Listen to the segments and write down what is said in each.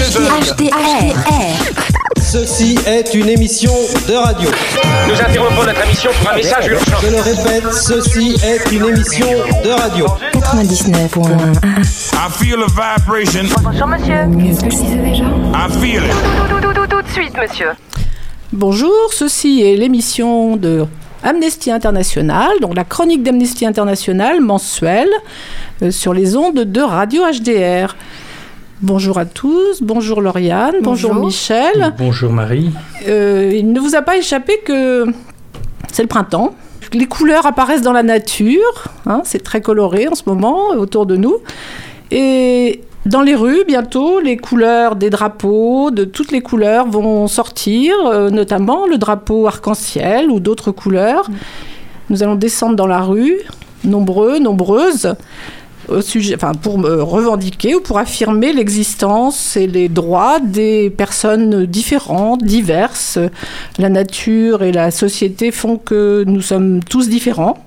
HDR. Ceci est une émission de radio. Nous interrompons notre émission pour un message urgent. Je le répète, ceci est une émission de radio. 99.1. I feel a vibration. Bonjour monsieur. Qu'est-ce que c'est déjà? I feel it. Tout, tout, tout, tout de suite monsieur. Bonjour, ceci est l'émission de Amnesty International, donc la chronique d'Amnesty International mensuelle euh, sur les ondes de Radio HDR. Bonjour à tous, bonjour Lauriane, bonjour, Bonjour. Michel. Bonjour Marie. Euh, il ne vous a pas échappé que c'est le printemps. Les couleurs apparaissent dans la nature, hein, c'est très coloré en ce moment autour de nous. Et dans les rues, bientôt, les couleurs des drapeaux, de toutes les couleurs vont sortir, euh, notamment le drapeau arc-en-ciel ou d'autres couleurs. Nous allons descendre dans la rue, nombreux, nombreuses, au sujet, enfin, pour revendiquer ou pour affirmer l'existence et les droits des personnes différentes, diverses. La nature et la société font que nous sommes tous différents.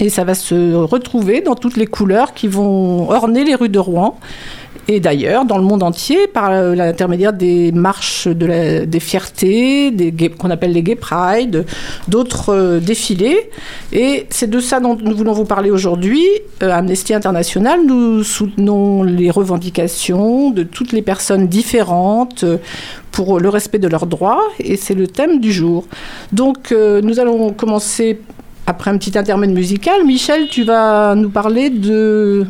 Et ça va se retrouver dans toutes les couleurs qui vont orner les rues de Rouen. Et d'ailleurs, dans le monde entier, par l'intermédiaire des marches des fiertés, qu'on appelle les Gay Pride, d'autres euh, défilés. Et c'est de ça dont nous voulons vous parler aujourd'hui. Euh, Amnesty International, nous soutenons les revendications de toutes les personnes différentes euh, pour le respect de leurs droits. Et c'est le thème du jour. Donc, nous allons commencer après un petit intermède musical. Michel, tu vas nous parler de...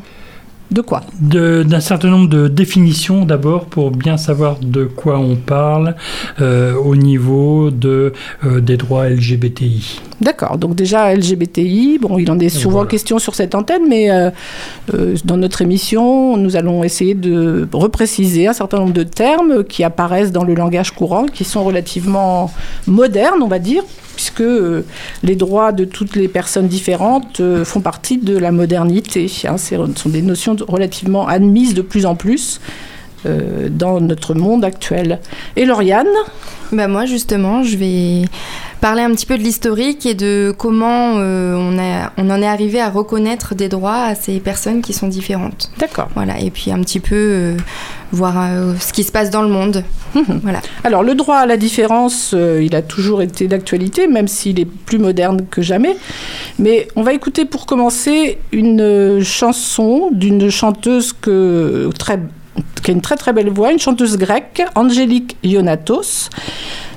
De quoi D'un certain nombre de définitions d'abord pour bien savoir de quoi on parle euh, au niveau de, euh, des droits LGBTI. D'accord, donc déjà LGBTI, bon, il en est souvent Voilà. question sur cette antenne, mais euh, dans notre émission, nous allons essayer de repréciser un certain nombre de termes qui apparaissent dans le langage courant, qui sont relativement modernes, on va dire, puisque euh, les droits de toutes les personnes différentes euh, font partie de la modernité. hein. Ce sont des notions relativement admises de plus en plus euh, dans notre monde actuel. Et Lauriane Bah moi justement, je vais parler un petit peu de l'historique et de comment euh, on, a, on en est arrivé à reconnaître des droits à ces personnes qui sont différentes. D'accord. Voilà, et puis un petit peu euh, voir ce qui se passe dans le monde. voilà. Alors le droit à la différence, il a toujours été d'actualité, même s'il est plus moderne que jamais. Mais on va écouter pour commencer une chanson d'une chanteuse que, très, qui a une très très belle voix, une chanteuse grecque, Angélique Ionatos.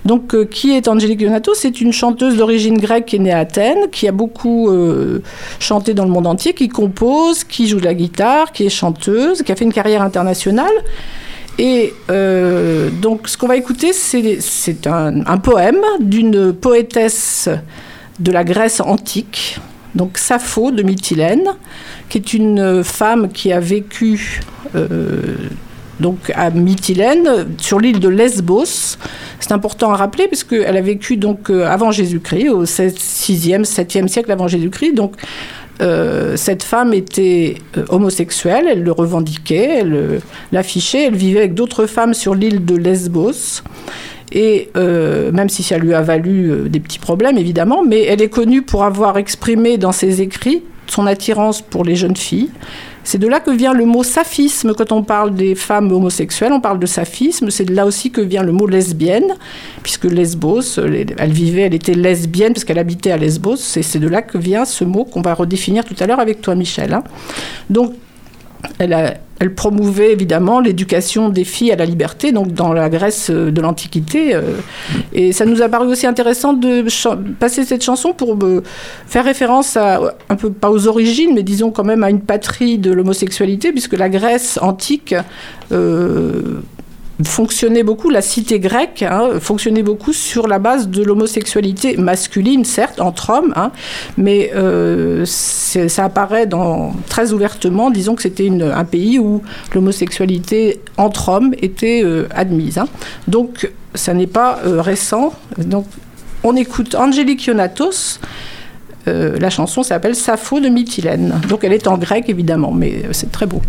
Donc, euh, qui est Angélique Ionatos? C'est une chanteuse d'origine grecque qui est née à Athènes, qui a beaucoup euh, chanté dans le monde entier, qui compose, qui joue de la guitare, qui est chanteuse, qui a fait une carrière internationale. Et euh, donc, ce qu'on va écouter, c'est un poème d'une poétesse de la Grèce antique, donc Sappho de Mytilène, qui est une femme qui a vécu euh, donc à Mytilène, sur l'île de Lesbos. C'est important à rappeler parce qu'elle a vécu donc euh, avant Jésus-Christ, au 6e, 7e siècle avant Jésus-Christ. Donc euh, cette femme était euh, homosexuelle, elle le revendiquait, elle euh, l'affichait, elle vivait avec d'autres femmes sur l'île de Lesbos. Et euh, même si ça lui a valu euh, des petits problèmes, évidemment, mais elle est connue pour avoir exprimé dans ses écrits son attirance pour les jeunes filles. C'est de là que vient le mot saphisme. Quand on parle des femmes homosexuelles, on parle de saphisme. C'est de là aussi que vient le mot lesbienne, puisque Lesbos, elle vivait, elle était lesbienne parce qu'elle habitait à Lesbos. C'est de là que vient ce mot qu'on va redéfinir tout à l'heure avec toi, Michel. hein. Donc, elle, promouvait évidemment l'éducation des filles à la liberté, donc dans la Grèce euh, de l'Antiquité. euh, et ça nous a paru aussi intéressant de passer cette chanson pour euh, faire référence à, un peu, pas aux origines, mais disons quand même à une patrie de l'homosexualité, puisque la Grèce antique fonctionnait beaucoup, la cité grecque hein, fonctionnait beaucoup sur la base de l'homosexualité masculine, certes, entre hommes, hein, mais euh, ça apparaît très ouvertement, disons que c'était un pays où l'homosexualité entre hommes était euh, admise. hein. Donc, ça n'est pas euh, récent. Donc, on écoute Angélique Ionatos. La chanson s'appelle Sappho de Mytilène. Donc, elle est en grec, évidemment, mais c'est très beau.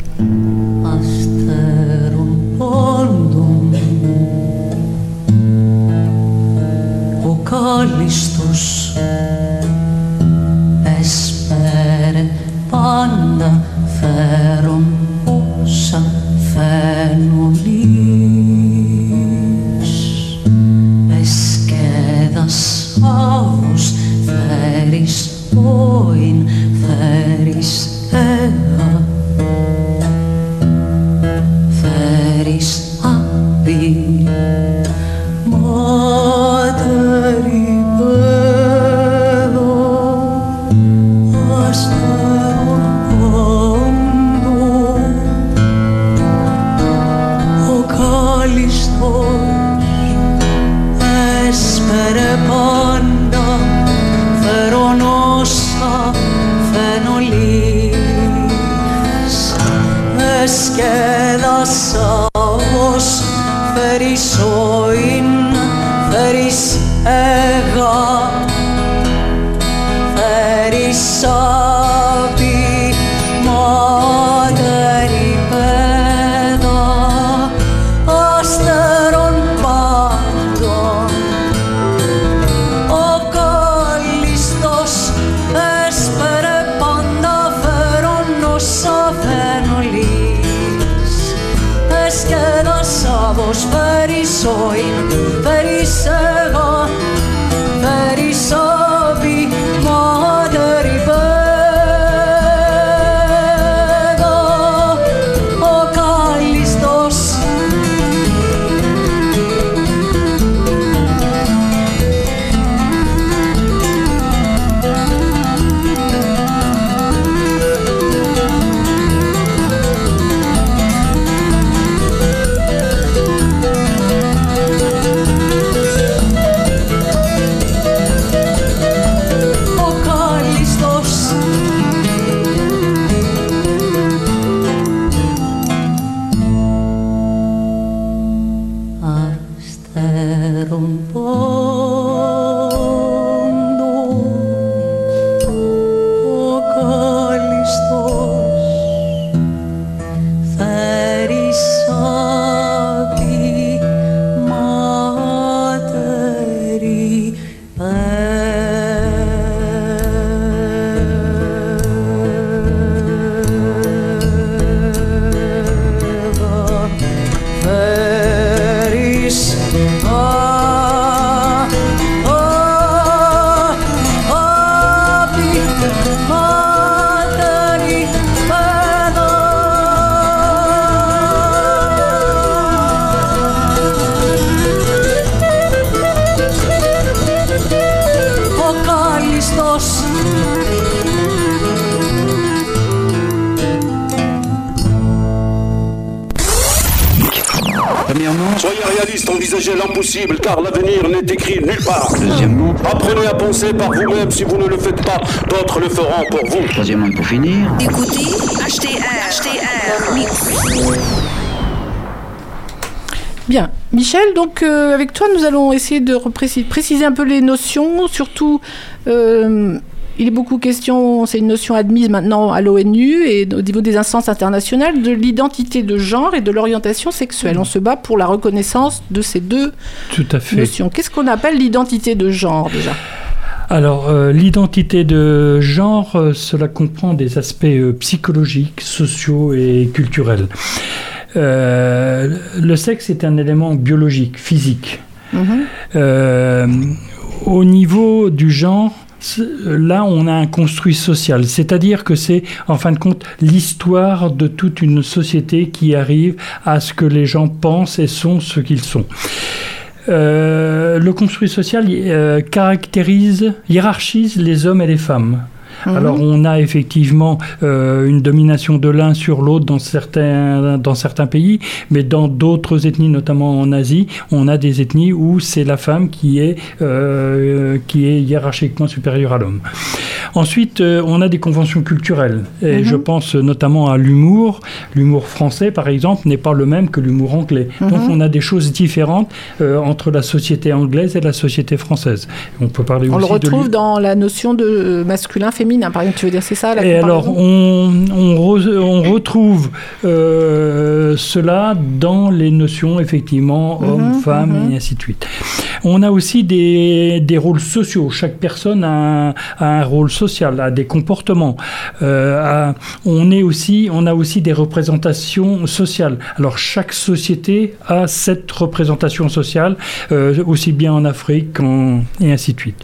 Κάλλιστος έσπερε πάντα φέρον όσα φαίνουν λες κι ένας soyez réaliste, envisagez l'impossible, car l'avenir n'est écrit nulle part. Deuxièmement, apprenez à penser par vous-même. Si vous ne le faites pas, d'autres le feront pour vous. Troisièmement, pour finir, Écoutez HTR, HTR Mix. Bien. Michel, donc euh, avec toi, nous allons essayer de préciser un peu les notions, surtout. euh, il est beaucoup question, c'est une notion admise maintenant à l'ONU et au niveau des instances internationales, de l'identité de genre et de l'orientation sexuelle. On se bat pour la reconnaissance de ces deux Tout à fait. notions. Qu'est-ce qu'on appelle l'identité de genre déjà? Alors, euh, l'identité de genre, euh, cela comprend des aspects euh, psychologiques, sociaux et culturels. Le sexe est un élément biologique, physique. Euh, au niveau du genre, là, on a un construit social, c'est-à-dire que c'est, en fin de compte, l'histoire de toute une société qui arrive à ce que les gens pensent et sont ce qu'ils sont. Euh, le construit social euh, caractérise, hiérarchise les hommes et les femmes. Alors on a effectivement euh, une domination de l'un sur l'autre dans certains, dans certains pays, mais dans d'autres ethnies, notamment en Asie, on a des ethnies où c'est la femme qui est, euh, qui est hiérarchiquement supérieure à l'homme. Ensuite, euh, on a des conventions culturelles. Et Mhm. je pense notamment à l'humour. L'humour français, par exemple, n'est pas le même que l'humour anglais. Donc Mhm. on a des choses différentes entre la société anglaise et la société française. On peut parler On le aussi retrouve dans la notion de masculin-féminin, par exemple. Tu veux dire, c'est ça la et alors, on, on, re- on retrouve euh, cela dans les notions, effectivement, hommes, femmes, mhm. et ainsi de suite. On a aussi des, des rôles sociaux. Chaque personne a un, a un rôle social, a des comportements. Euh, a- on, est aussi, on a aussi des représentations sociales. Alors, chaque société a cette représentation sociale, euh, aussi bien en Afrique qu'en- et ainsi de suite.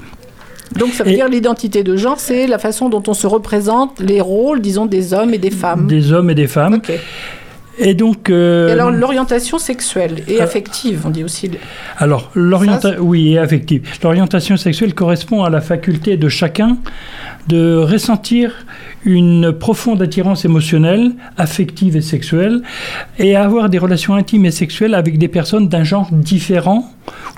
Donc ça veut dire l'identité de genre, c'est la façon dont on se représente les rôles, disons, des hommes et des femmes. Des hommes et des femmes. Ok. Et donc. euh, Et alors l'orientation sexuelle et euh, affective, on dit aussi. Alors, l'orientation, oui, et affective. L'orientation sexuelle correspond à la faculté de chacun de ressentir une profonde attirance émotionnelle, affective et sexuelle, et à avoir des relations intimes et sexuelles avec des personnes d'un genre différent,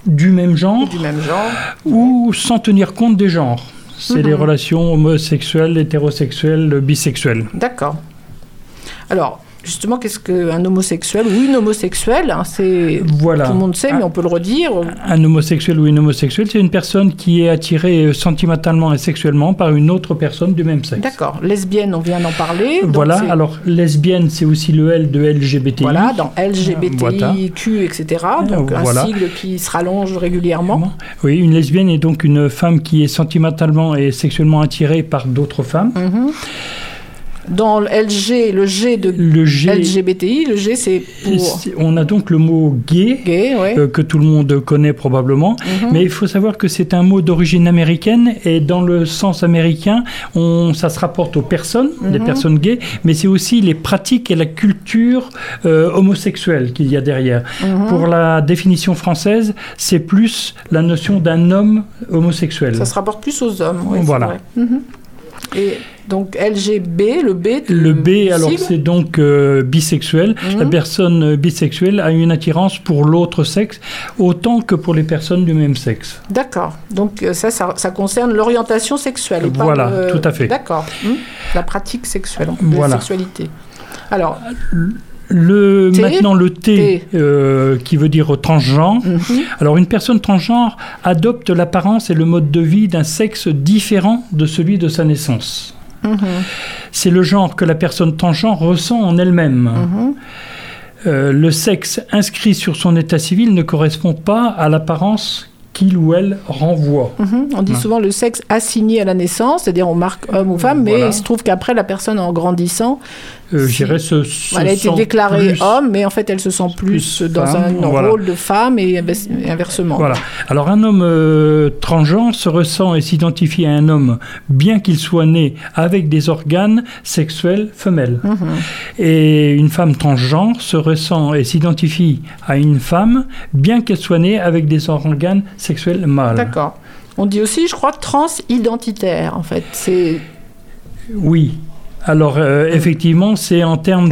du même genre, Du même genre. ou sans tenir compte des genres. C'est des Mhm. relations homosexuelles, hétérosexuelles, bisexuelles. D'accord. Alors, justement, qu'est-ce qu'un homosexuel ou une homosexuelle hein, C'est Voilà. tout le monde sait, mais on peut le redire. Un homosexuel ou une homosexuelle, c'est une personne qui est attirée euh, sentimentalement et sexuellement par une autre personne du même sexe. D'accord. Lesbienne, on vient d'en parler. Voilà, alors lesbienne, c'est aussi le L de LGBTI. Voilà, dans LGBTIQ, etc. Donc un sigle qui se rallonge régulièrement. Oui, une lesbienne est donc une femme qui est sentimentalement et sexuellement attirée par d'autres femmes. Mhm. Dans le LG, le G de Le G, LGBTI, le G c'est pour on a donc le mot gay. gay, ouais. euh, que tout le monde connaît probablement, Mhm. mais il faut savoir que c'est un mot d'origine américaine et dans le sens américain, on, ça se rapporte aux personnes, les Mhm. personnes gays, mais c'est aussi les pratiques et la culture euh, homosexuelle qu'il y a derrière. Mhm. Pour la définition française, c'est plus la notion d'un homme homosexuel. Ça se rapporte plus aux hommes. c'est Voilà. vrai. Et donc LGB, le B. de- Le B, alors c'est donc euh, bisexuel. Mhm. La personne euh, bisexuelle a une attirance pour l'autre sexe autant que pour les personnes du même sexe. D'accord. Donc euh, ça, ça, ça concerne l'orientation sexuelle. et pas Voilà, le- tout à fait. D'accord. Hmm. La pratique sexuelle, Voilà. la sexualité. Alors, Le, T. maintenant, le T, T. euh, qui veut dire transgenre. mhm. Alors, une personne transgenre adopte l'apparence et le mode de vie d'un sexe différent de celui de sa naissance. Mhm. C'est le genre que la personne transgenre ressent en elle-même. Mhm. Euh, le sexe inscrit sur son état civil ne correspond pas à l'apparence qu'il ou elle renvoie. On dit souvent le sexe assigné à la naissance, c'est-à-dire on marque homme ou femme, mais Voilà. il se trouve qu'après la personne en grandissant, Euh, Si. je dirais se, se elle a été déclarée plus- homme, mais en fait elle se sent plus, plus dans femme, un voilà. rôle de femme et inversement. Voilà. Alors un homme euh, transgenre se ressent et s'identifie à un homme, bien qu'il soit né avec des organes sexuels femelles. Mhm. Et une femme transgenre se ressent et s'identifie à une femme, bien qu'elle soit née avec des organes sexuels mâles. D'accord. On dit aussi, je crois, transidentitaire, en fait. C'est Oui. Alors euh, effectivement, c'est en termes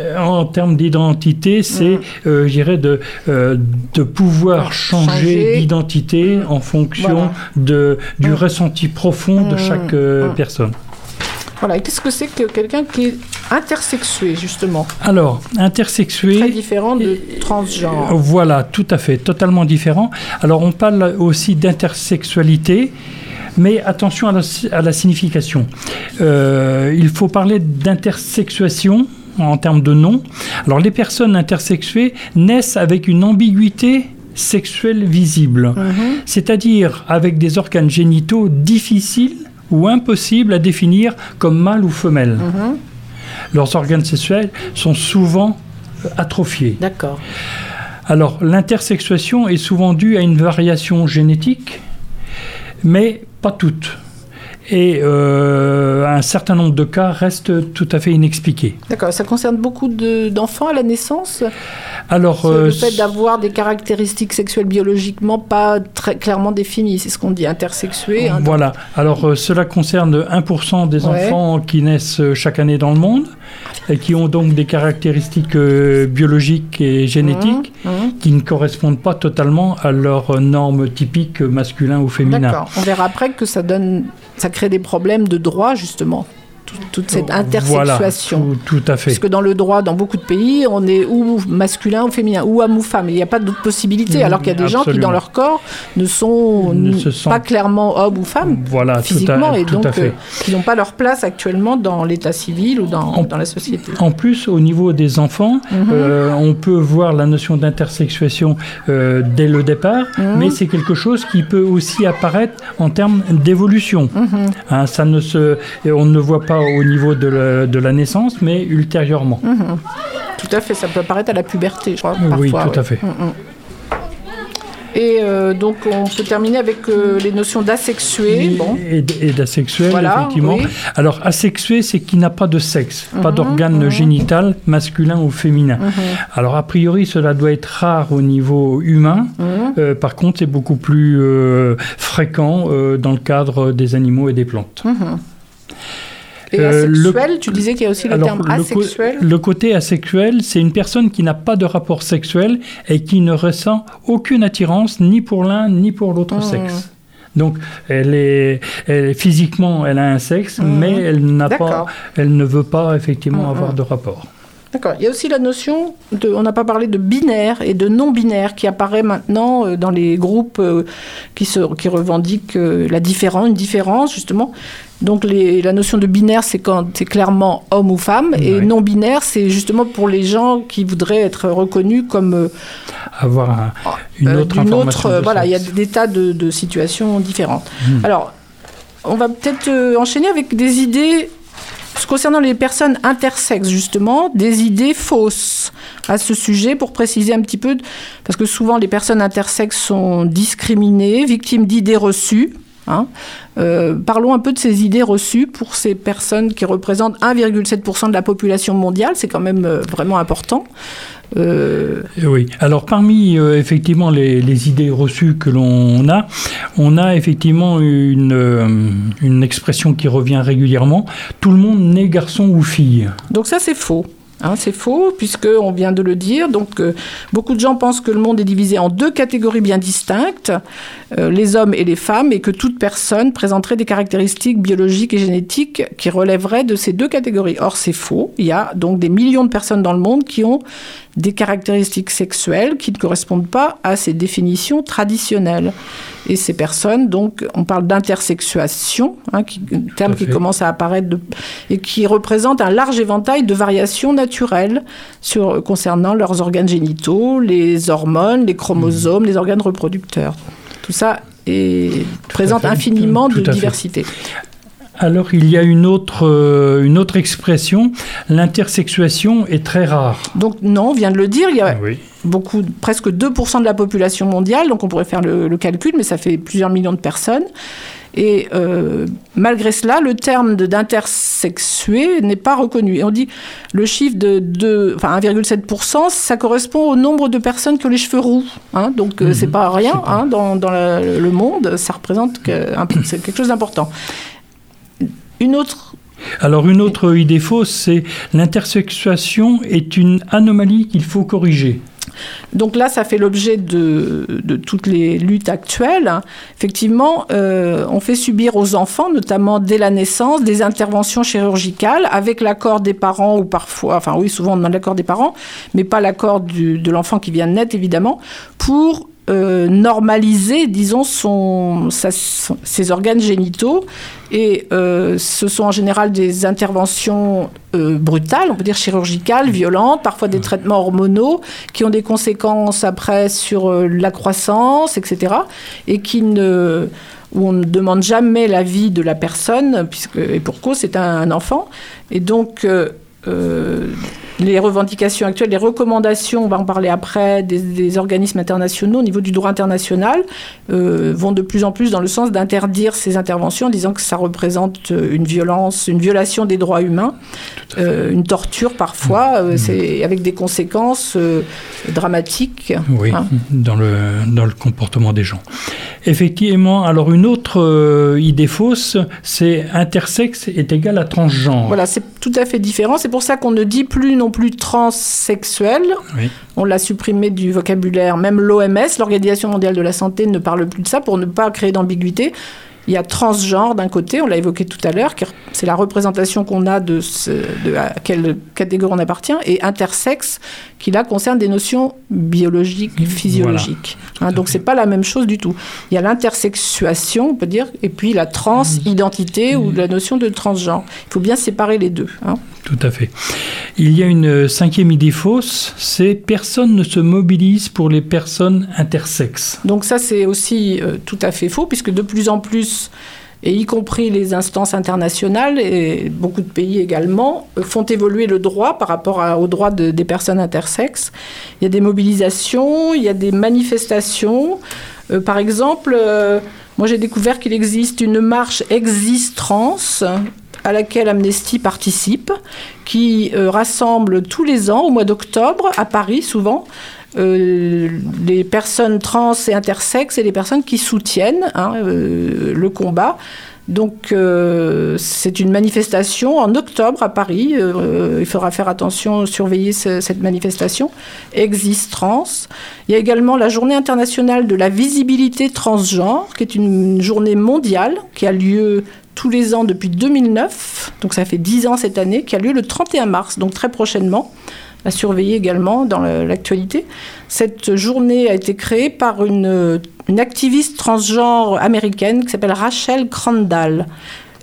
euh, en termes d'identité, c'est, euh, je dirais, de, euh, de pouvoir changer, changer. d'identité en fonction Voilà. de, du Mhm. ressenti profond de chaque personne. voilà. Qu'est-ce que c'est que quelqu'un qui est intersexué, justement? Alors, intersexué. Très différent de transgenre. Voilà, tout à fait, totalement différent. Alors, on parle aussi d'intersexualité, mais attention à la, à la signification. Euh, il faut parler d'intersexuation en termes de nom. Alors, les personnes intersexuées naissent avec une ambiguïté sexuelle visible, Mhm. c'est-à-dire avec des organes génitaux difficiles ou impossibles à définir comme mâle ou femelle. Mhm. Leurs organes sexuels sont souvent euh, atrophiés. D'accord. Alors, l'intersexuation est souvent due à une variation génétique, mais pas toutes. Et euh, un certain nombre de cas restent tout à fait inexpliqués. D'accord. Ça concerne beaucoup de- d'enfants à la naissance? Alors, Ce- euh, Le fait d'avoir des caractéristiques sexuelles biologiquement pas très clairement définies, c'est ce qu'on dit intersexué. hein. voilà. Alors, euh, cela concerne 1% des Ouais. enfants qui naissent chaque année dans le monde et qui ont donc des caractéristiques euh, biologiques et génétiques Mhm, mhm. qui ne correspondent pas totalement à leurs normes typiques masculin ou féminin. D'accord. On verra après que ça donne, ça crée des problèmes de droit justement. Tout- toute cette Voilà, intersexuation. tout, tout à fait. Parce que dans le droit, dans beaucoup de pays, on est ou masculin ou féminin, ou homme ou femme. Il n'y a pas d'autre possibilité. Mm, Alors qu'il y a des gens qui, dans leur corps, ne sont Ne n- se sentent- pas clairement homme ou femme Voilà, tout physiquement, à, et tout donc à fait. euh, qui n'ont pas leur place actuellement dans l'état civil ou dans, En- dans la société. En plus, au niveau des enfants, Mhm. euh, on peut voir la notion d'intersexuation euh, dès le départ, Mhm. mais c'est quelque chose qui peut aussi apparaître en termes d'évolution. Hein, ça ne se, on ne voit pas au niveau de la, de la naissance, mais ultérieurement. Mhm. Tout à fait, ça peut apparaître à la puberté, je crois. Oui, parfois, tout à fait. Mhm. Et euh, donc, on peut terminer avec euh, les notions d'asexué. Bon. Et, d'asexuel, Voilà, effectivement. oui. Alors, asexué, c'est qu'il n'a pas de sexe, pas Mhm, d'organe génital masculin ou féminin. Alors, a priori, cela doit être rare au niveau humain. Euh, par contre, c'est beaucoup plus fréquent dans le cadre des animaux et des plantes. Et Euh, le- asexuel, tu disais qu'il y a aussi le Alors, terme le co- asexuel. le côté asexuel, c'est une personne qui n'a pas de rapport sexuel et qui ne ressent aucune attirance ni pour l'un ni pour l'autre Mhm. sexe. Donc, elle est, elle est- physiquement, elle a un sexe, Mhm. mais elle n'a pas, elle ne veut pas effectivement Mhm. avoir de rapport. D'accord. Il y a aussi la notion de, on n'a pas parlé de binaire et de non binaire qui apparaît maintenant euh, dans les groupes euh, qui, se, qui revendiquent euh, la différence, une différence justement. Donc les, la notion de binaire, c'est quand c'est clairement homme ou femme, et Ouais. non binaire, c'est justement pour les gens qui voudraient être reconnus comme Avoir un- une euh, autre information. voilà, il y a des tas de, de situations différentes. Hmm. Alors, on va peut-être enchaîner avec des idées concernant les personnes intersexes, justement, des idées fausses à ce sujet pour préciser un petit peu, parce que souvent les personnes intersexes sont discriminées, victimes d'idées reçues. hein. Euh, parlons un peu de ces idées reçues pour ces personnes qui représentent 1,7% de la population mondiale, c'est quand même euh, vraiment important. Euh, Oui. Alors parmi euh, effectivement les, les idées reçues que l'on a, on a effectivement une, euh, une expression qui revient régulièrement. Tout le monde naît garçon ou fille. Donc ça, c'est faux. Hein, c'est faux, puisque on vient de le dire. Donc, euh, beaucoup de gens pensent que le monde est divisé en deux catégories bien distinctes, euh, les hommes et les femmes, et que toute personne présenterait des caractéristiques biologiques et génétiques qui relèveraient de ces deux catégories. Or, c'est faux. Il y a donc des millions de personnes dans le monde qui ont des caractéristiques sexuelles qui ne correspondent pas à ces définitions traditionnelles. Et ces personnes, donc, on parle d'intersexuation, hein, un terme qui commence à apparaître de- et qui représente un large éventail de variations naturelles sur, concernant leurs organes génitaux, les hormones, les chromosomes, les organes reproducteurs. Tout ça présente infiniment tout de diversité. Alors il y a une autre, euh, une autre expression, l'intersexuation est très rare. Donc non, on vient de le dire, il y a Oui. beaucoup, presque 2% de la population mondiale, donc on pourrait faire le, le calcul, mais ça fait plusieurs millions de personnes. Et euh, malgré cela, le terme d'intersexué n'est pas reconnu. Et on dit le chiffre de, de enfin 1,7%, ça correspond au nombre de personnes qui ont les cheveux roux. hein. donc euh, c'est pas rien hein, dans, dans la- le monde, ça représente que- quelque chose d'important. Une autre Alors une autre idée fausse, c'est l'intersexuation est une anomalie qu'il faut corriger. Donc là, ça fait l'objet de, de toutes les luttes actuelles. Effectivement, euh, on fait subir aux enfants, notamment dès la naissance, des interventions chirurgicales avec l'accord des parents ou parfois, enfin oui, souvent on demande l'accord des parents, mais pas l'accord de l'enfant qui vient de naître, évidemment, pour euh, normaliser, disons, son, ses organes génitaux. Et euh, ce sont en général des interventions euh, brutales, on peut dire chirurgicales, violentes, parfois des traitements hormonaux qui ont des conséquences après sur la croissance, etc. Et qui ne où on ne demande jamais l'avis de la personne, puisque, et pour cause, c'est un, un enfant. Et donc, euh, les revendications actuelles, les recommandations, on va en parler après, des, des organismes internationaux au niveau du droit international, euh, vont de plus en plus dans le sens d'interdire ces interventions, en disant que ça représente euh, une violence, une violation des droits humains, euh, une torture parfois, euh, c'est avec des conséquences dramatiques. Oui, hein. dans, le, dans le comportement des gens. Effectivement, alors une autre idée fausse, c'est intersexe est égal à transgenre. Voilà, c'est tout à fait différent. C'est pour ça qu'on ne dit plus non plus transsexuel. Oui. On l'a supprimé du vocabulaire. Même l'OMS, l'Organisation mondiale de la santé, ne parle plus de ça pour ne pas créer d'ambiguïté. Il y a transgenre d'un côté, on l'a évoqué tout à l'heure, c'est la représentation qu'on a de, ce- de à quelle catégorie on appartient, et intersexe, qui là concerne des notions biologiques, physiologiques. Hein, donc c'est pas la même chose du tout. Il y a l'intersexuation, on peut dire, et puis la transidentité ou la notion de transgenre. Il faut bien séparer les deux. hein. Tout à fait. Il y a une cinquième idée fausse, c'est personne ne se mobilise pour les personnes intersexes. Donc ça, c'est aussi euh, tout à fait faux, puisque de plus en plus, et y compris les instances internationales et beaucoup de pays également, euh, font évoluer le droit par rapport à- aux droits de- des personnes intersexes. Il y a des mobilisations, il y a des manifestations. Euh, par exemple, moi j'ai découvert qu'il existe une marche Exist à laquelle Amnesty participe, qui euh, rassemble tous les ans, au mois d'octobre, à Paris souvent, euh, les personnes trans et intersexes et les personnes qui soutiennent hein, euh, le combat. Donc c'est une manifestation en octobre à Paris. Il faudra faire attention, surveiller ce- cette manifestation. Exist Trans. Il y a également la journée internationale de la visibilité transgenre, qui est une journée mondiale qui a lieu tous les ans depuis 2009. Donc ça fait 10 ans cette année, qui a lieu le 31 mars, donc très prochainement à surveiller également dans l'actualité. Cette journée a été créée par une, activiste transgenre américaine qui s'appelle Rachel Crandall.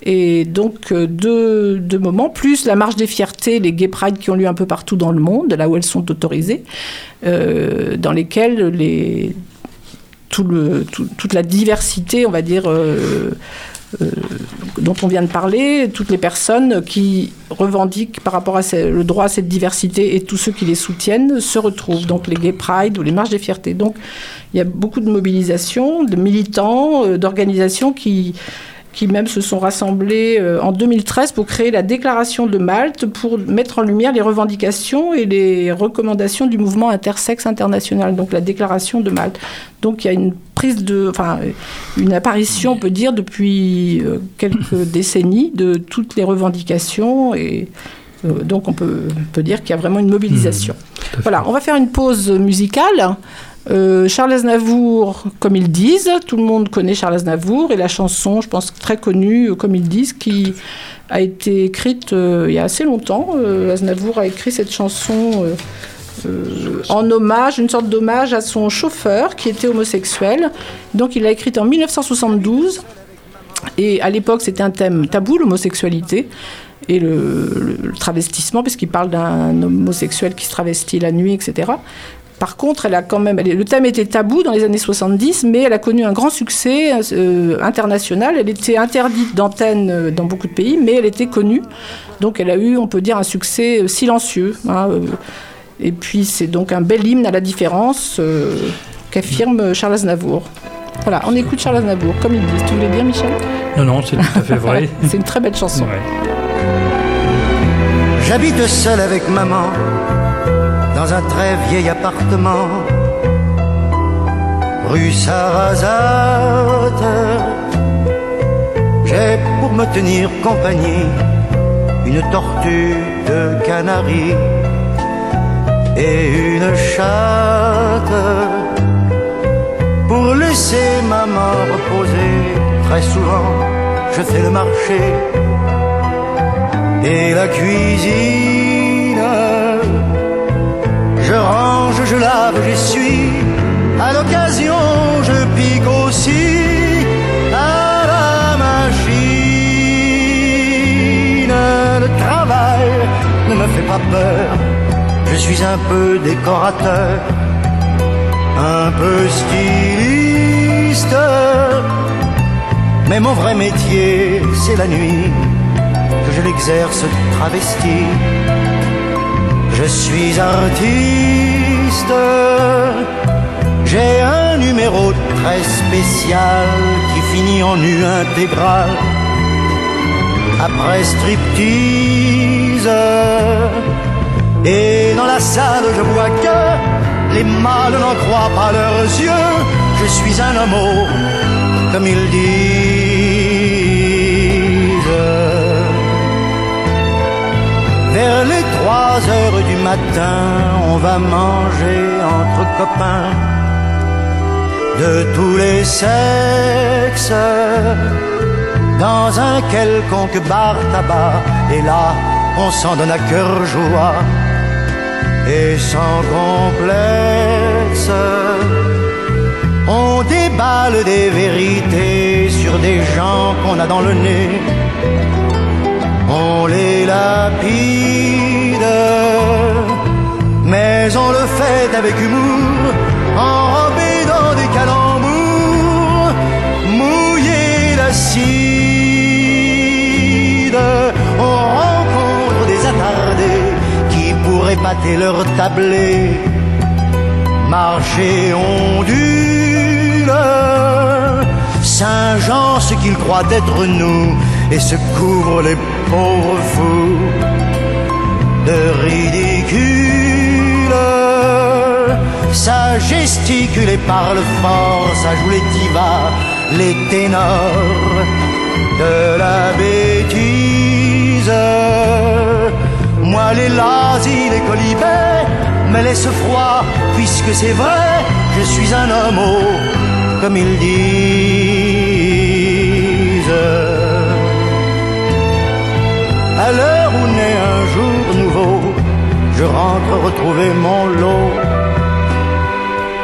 Et donc, euh, deux, moments, plus la marche des fiertés, les gay pride qui ont lieu un peu partout dans le monde, là où elles sont autorisées, euh, dans lesquelles les, tout le, tout- toute la diversité, on va dire, euh, dont on vient de parler, toutes les personnes qui revendiquent par rapport à ce- le droit à cette diversité et tous ceux qui les soutiennent se retrouvent. Donc les Gay Pride ou les marches des fiertés. Donc il y a beaucoup de mobilisations, de militants, euh, d'organisations qui qui même se sont rassemblés euh, en 2013 pour créer la déclaration de Malte pour mettre en lumière les revendications et les recommandations du mouvement intersexe international, donc la déclaration de Malte. Donc il y a une prise de, enfin une apparition, on peut dire, depuis euh, quelques décennies de toutes les revendications et euh, donc on peut, on peut dire qu'il y a vraiment une mobilisation. Voilà, on va faire une pause musicale. Euh, Charles Aznavour, comme ils disent, tout le monde connaît Charles Aznavour et la chanson, je pense très connue, euh, comme ils disent, qui a été écrite euh, il y a assez longtemps. Aznavour a écrit cette chanson en hommage, une sorte d'hommage à son chauffeur qui était homosexuel. Donc il l'a écrite en 1972 et à l'époque c'était un thème tabou, l'homosexualité et le, le- travestissement, puisqu'il parle d'un homosexuel qui se travestit la nuit, etc. Par contre, elle a quand même, elle le thème était tabou dans les années 70, mais elle a connu un grand succès euh, international. Elle était interdite d'antenne euh, dans beaucoup de pays, mais elle était connue. Donc elle a eu, on peut dire, un succès euh, silencieux. hein, euh. et puis c'est donc un bel hymne à la différence euh, qu'affirme Charles Aznavour. Voilà, on écoute Charles Aznavour, comme ils disent. Tu voulais dire, Michel? Non, non, c'est tout à fait vrai. C'est une très belle chanson. Ouais. J'habite seul avec maman dans un très vieil appartement. Rue Sarrazate, j'ai pour me tenir compagnie une tortue de Canaries et une chatte pour laisser maman reposer. Très souvent, je fais le marché et la cuisine. Je lave, j'essuie. À l'occasion, je pique aussi à la machine. Le travail ne me fait pas peur. Je suis un peu décorateur, un peu styliste. Mais mon vrai métier, c'est la nuit que je l'exerce travesti. Je suis artiste, j'ai un numéro très spécial qui finit en nu intégral. Après striptease, et dans la salle je vois que les mâles n'en croient pas leurs yeux. Je suis un homo, comme ils disent. Vers les trois heures du matin, on va manger entre copains de tous les sexes dans un quelconque bar tabac. Et là, on s'en donne à cœur joie et sans complexe. On déballe des vérités sur des gens qu'on a dans le nez on les lapide, mais on le fait avec humour, enrobé dans des calembours, mouillé d'acide. On rencontre des attardés qui, pourraient épater leur tablé, marcher ondule. Saint-Jean, ce qu'il croit être nous, et se couvre les pauvres fous de ridicule. Ça gesticule et parle fort, ça joue les divas, les ténors de la bêtise. Moi les lazis, les colibets me laisse froid, puisque c'est vrai, je suis un homme comme ils disent. À l'heure où naît un jour nouveau, je rentre retrouver mon lot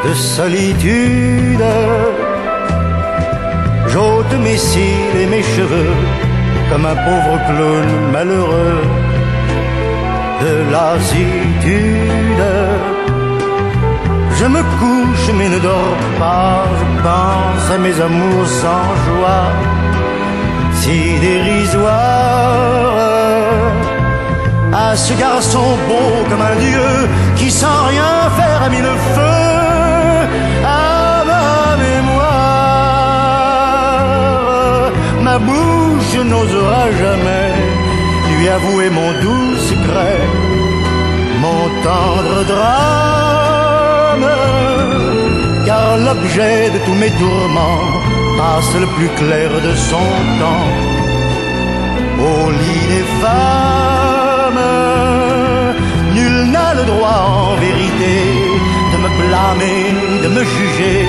de solitude. J'ôte mes cils et mes cheveux comme un pauvre clown malheureux de lassitude. Je me couche mais ne dors pas, je pense à mes amours sans joie, si dérisoires. À ce garçon beau comme un dieu qui sans rien faire a mis le feu Ma bouche n'osera jamais lui avouer mon doux secret, mon tendre drame, car l'objet de tous mes tourments passe le plus clair de son temps au lit des femmes. Nul n'a le droit en vérité de me blâmer, de me juger,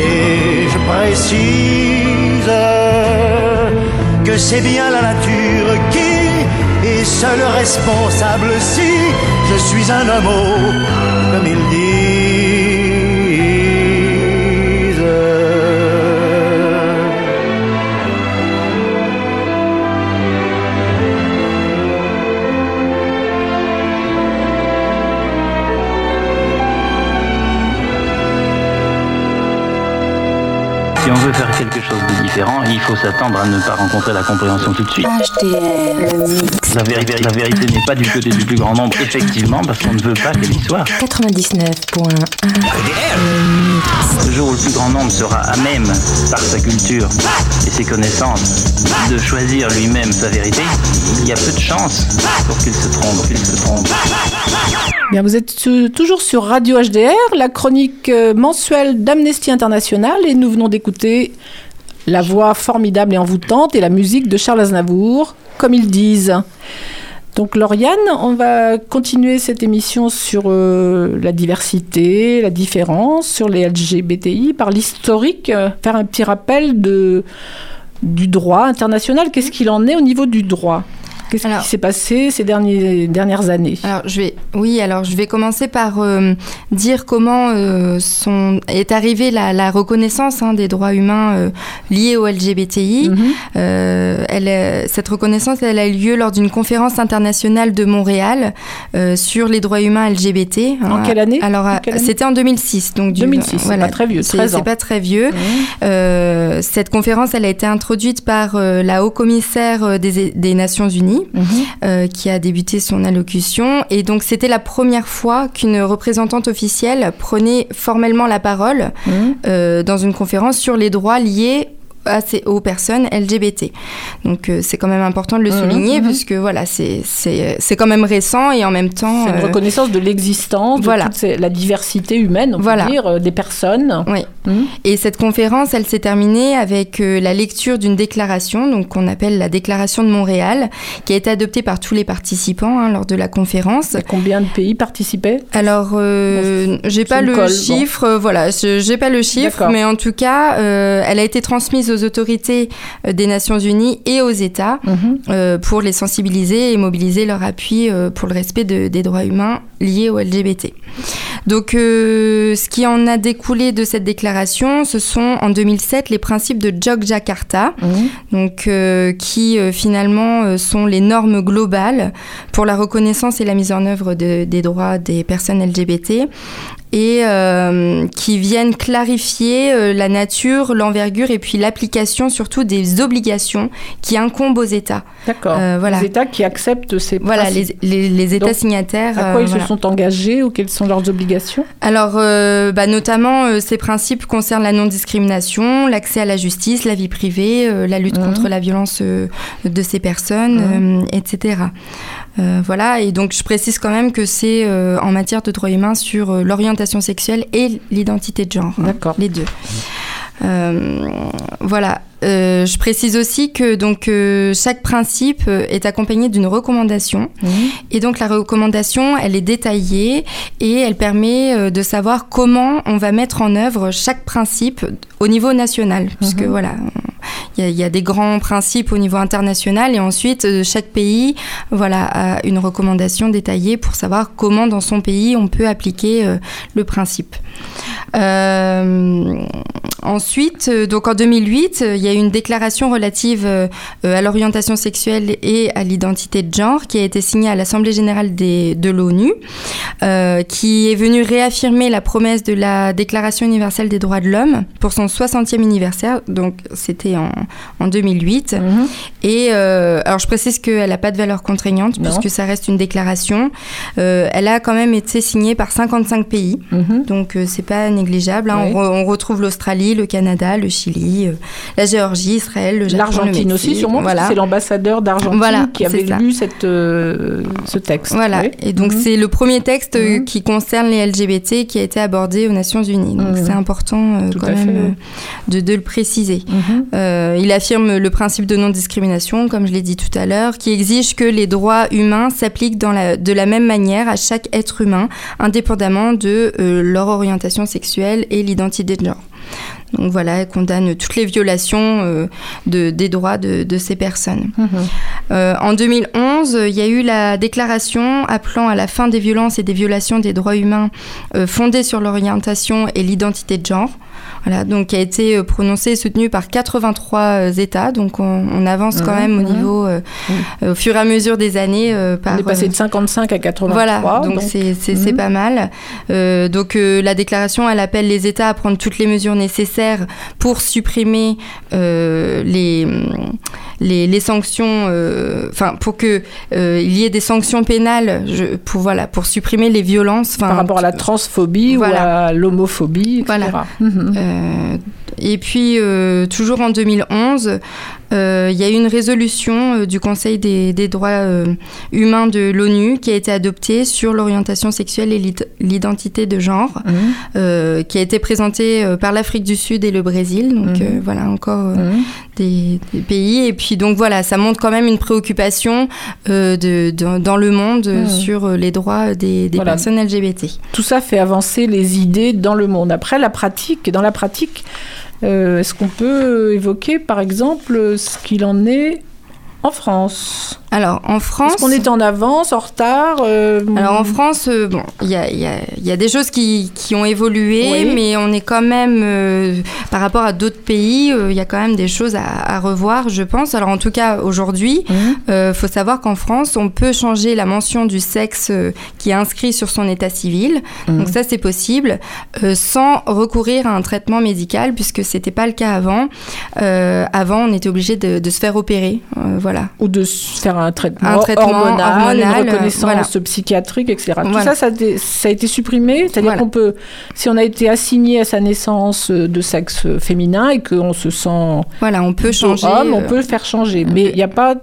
et je précise que c'est bien la nature qui est seule responsable si je suis un homme comme ils disent. Si on veut faire quelque différent, il faut s'attendre à ne pas rencontrer la compréhension tout de suite. La vérité, la vérité n'est pas du côté du plus grand nombre, effectivement, parce qu'on ne veut pas qu'elle y soit. 99.1 Le jour où le plus grand nombre sera à même, par sa culture et ses connaissances, de choisir lui-même sa vérité, il y a peu de chances pour qu'il se trompe, qu'il se trompe. Bien, vous êtes toujours sur Radio HDR, la chronique euh, mensuelle d'Amnesty International, et nous venons d'écouter la voix formidable et envoûtante et la musique de Charles Aznavour, comme ils disent. Donc Lauriane, on va continuer cette émission sur euh, la diversité, la différence, sur les LGBTI, par l'historique, euh, faire un petit rappel du droit international. Qu'est-ce qu'il en est au niveau du droit? Qu'est-ce qui s'est passé ces derniers, dernières années? Alors, je vais, oui, alors je vais commencer par euh, dire comment euh, sont, est arrivée la, la reconnaissance hein, des droits humains euh, liés au LGBTI. Elle, euh, cette reconnaissance, elle a eu lieu lors d'une conférence internationale de Montréal sur les droits humains LGBT. En hein. quelle année? Alors, En quelle année? c'était en 2006. Donc du- 2006, c'est voilà, pas très vieux, c'est- 13 ans. C'est pas très vieux. Euh, cette conférence, elle a été introduite par la haut-commissaire des, des Nations Unies, euh, qui a débuté son allocution. Et donc, c'était la première fois qu'une représentante officielle prenait formellement la parole euh, dans une conférence sur les droits liés ces- aux personnes LGBT. Donc euh, c'est quand même important de le Mhm, souligner mhm. puisque voilà c'est quand même récent et en même temps C'est une euh, reconnaissance de l'existence, de toute ces- la diversité humaine, on Voilà. peut dire, euh, des personnes. Oui. Et cette conférence, elle s'est terminée avec la lecture d'une déclaration, donc qu'on appelle la déclaration de Montréal, qui a été adoptée par tous les participants hein, lors de la conférence. Combien de pays participaient? Alors, euh, j'ai pas le bon. chiffre, voilà, je- j'ai pas le chiffre, mais en tout cas, elle a été transmise aux autorités euh, des Nations Unies et aux États Mhm. euh, pour les sensibiliser et mobiliser leur appui euh, pour le respect de- des droits humains liés au LGBT. Donc, euh, ce qui en a découlé de cette déclaration, ce sont en 2007 les principes de Jogjakarta, donc euh, qui euh, finalement sont les normes globales pour la reconnaissance et la mise en œuvre de- des droits des personnes LGBT. Et euh, qui viennent clarifier euh, la nature, l'envergure et puis l'application surtout des obligations qui incombent aux États. D'accord. Euh, voilà. Les États qui acceptent ces Voilà, les, principes. les- les États Donc, signataires. À quoi ils voilà. se sont engagés ou quelles sont leurs obligations? Alors, bah, notamment, ces principes concernent la non-discrimination, l'accès à la justice, la vie privée, la lutte Mhm. contre la violence de ces personnes, euh, etc. Euh, voilà, et donc je précise quand même que c'est euh, en matière de droits humains sur euh, l'orientation sexuelle et l'identité de genre. hein, D'accord. les deux. Voilà. Je précise aussi que donc chaque principe est accompagné d'une recommandation et donc la recommandation elle est détaillée et elle permet de savoir comment on va mettre en œuvre chaque principe au niveau national puisque Mhm. voilà il y, a- des grands principes au niveau international et ensuite euh, chaque pays voilà a une recommandation détaillée pour savoir comment dans son pays on peut appliquer euh, le principe. Euh, ensuite, euh, donc en 2008, euh, il y a eu une déclaration relative euh, à l'orientation sexuelle et à l'identité de genre qui a été signée à l'Assemblée générale des- de l'ONU, euh, qui est venue réaffirmer la promesse de la Déclaration universelle des droits de l'homme pour son 60e anniversaire. Donc c'était en, en 2008. Et euh, alors je précise qu'elle n'a pas de valeur contraignante Non. puisque ça reste une déclaration. Euh, elle a quand même été signée par 55 pays, donc euh, c'est pas négligeable. hein. Oui. On, re- on retrouve l'Australie, le Canada, le Chili, euh, la Géorgie, Israël, le Japon, L'Argentine aussi, sûrement, voilà. c'est l'ambassadeur d'Argentine Voilà, qui avait lu cette, euh, ce texte. Voilà, Oui. et donc Mhm. c'est le premier texte euh, qui concerne les LGBT qui a été abordé aux Nations Unies. Donc Mhm. c'est important euh, quand même fait, euh, de, de le préciser. Mhm. Il affirme le principe de non-discrimination, comme je l'ai dit tout à l'heure, qui exige que les droits humains s'appliquent de la même manière à chaque être humain, indépendamment de leur orientation sexuelle et l'identité de genre. Donc voilà, elle condamne toutes les violations euh, de, des droits de, de ces personnes. Euh, en 2011, il y a eu la déclaration appelant à la fin des violences et des violations des droits humains euh, fondées sur l'orientation et l'identité de genre. Voilà, donc qui a été euh, prononcée et soutenue par 83 euh, États. Donc on, on avance quand Mhm, même au niveau, euh, au fur et à mesure des années. par, On est passé de 55 à 83. voilà, donc c'est Mhm. pas mal. Donc la déclaration, elle appelle les États à prendre toutes les mesures nécessaires pour supprimer les, les, les sanctions, enfin pour que il y ait des sanctions pénales je- pour voilà pour supprimer les violences. Par rapport à la transphobie Voilà. ou à l'homophobie, etc. Voilà. Euh, et puis, euh, toujours en 2011, euh, il y a eu une résolution euh, du Conseil des, des droits euh, humains de l'ONU qui a été adoptée sur l'orientation sexuelle et l'id- l'identité de genre, euh, qui a été présentée euh, par l'Afrique du Sud et le Brésil. Donc, euh, voilà, encore euh, Mhm. des, des pays. Et puis, donc, voilà, ça montre quand même une préoccupation euh, de, dans- le monde euh, sur euh, les droits des, des Voilà. personnes LGBT. Tout ça fait avancer les idées dans le monde. Après, la pratique, dans la pratique, euh, est-ce qu'on peut évoquer, par exemple, ce qu'il en est en France Alors, en France. Est-ce qu'on est en avance, en retard euh, Alors en France, euh, bon, il y a, il y a- il y a des choses qui, qui ont évolué, Oui. mais on est quand même, euh, par rapport à d'autres pays, il y a quand même des choses à, à revoir, je pense. Alors en tout cas, aujourd'hui, il faut savoir qu'en France, on peut changer la mention du sexe qui est inscrit sur son état civil. Mhm. Donc ça, c'est possible, sans recourir à un traitement médical, puisque c'était pas le cas avant. Avant, on était obligé de, de se faire opérer, euh, voilà. Ou de faire un traitement, Un traitement hormonal, hormonal, une euh, reconnaissance voilà. psychiatrique, etc. Tout Voilà. ça, ça a, été- ça a été supprimé. C'est-à-dire qu'on peut, si on a été assigné à sa naissance euh, de sexe féminin et qu'on se sent Voilà, on peut changer. homme, on euh, peut le faire changer. Mais il n'y a pas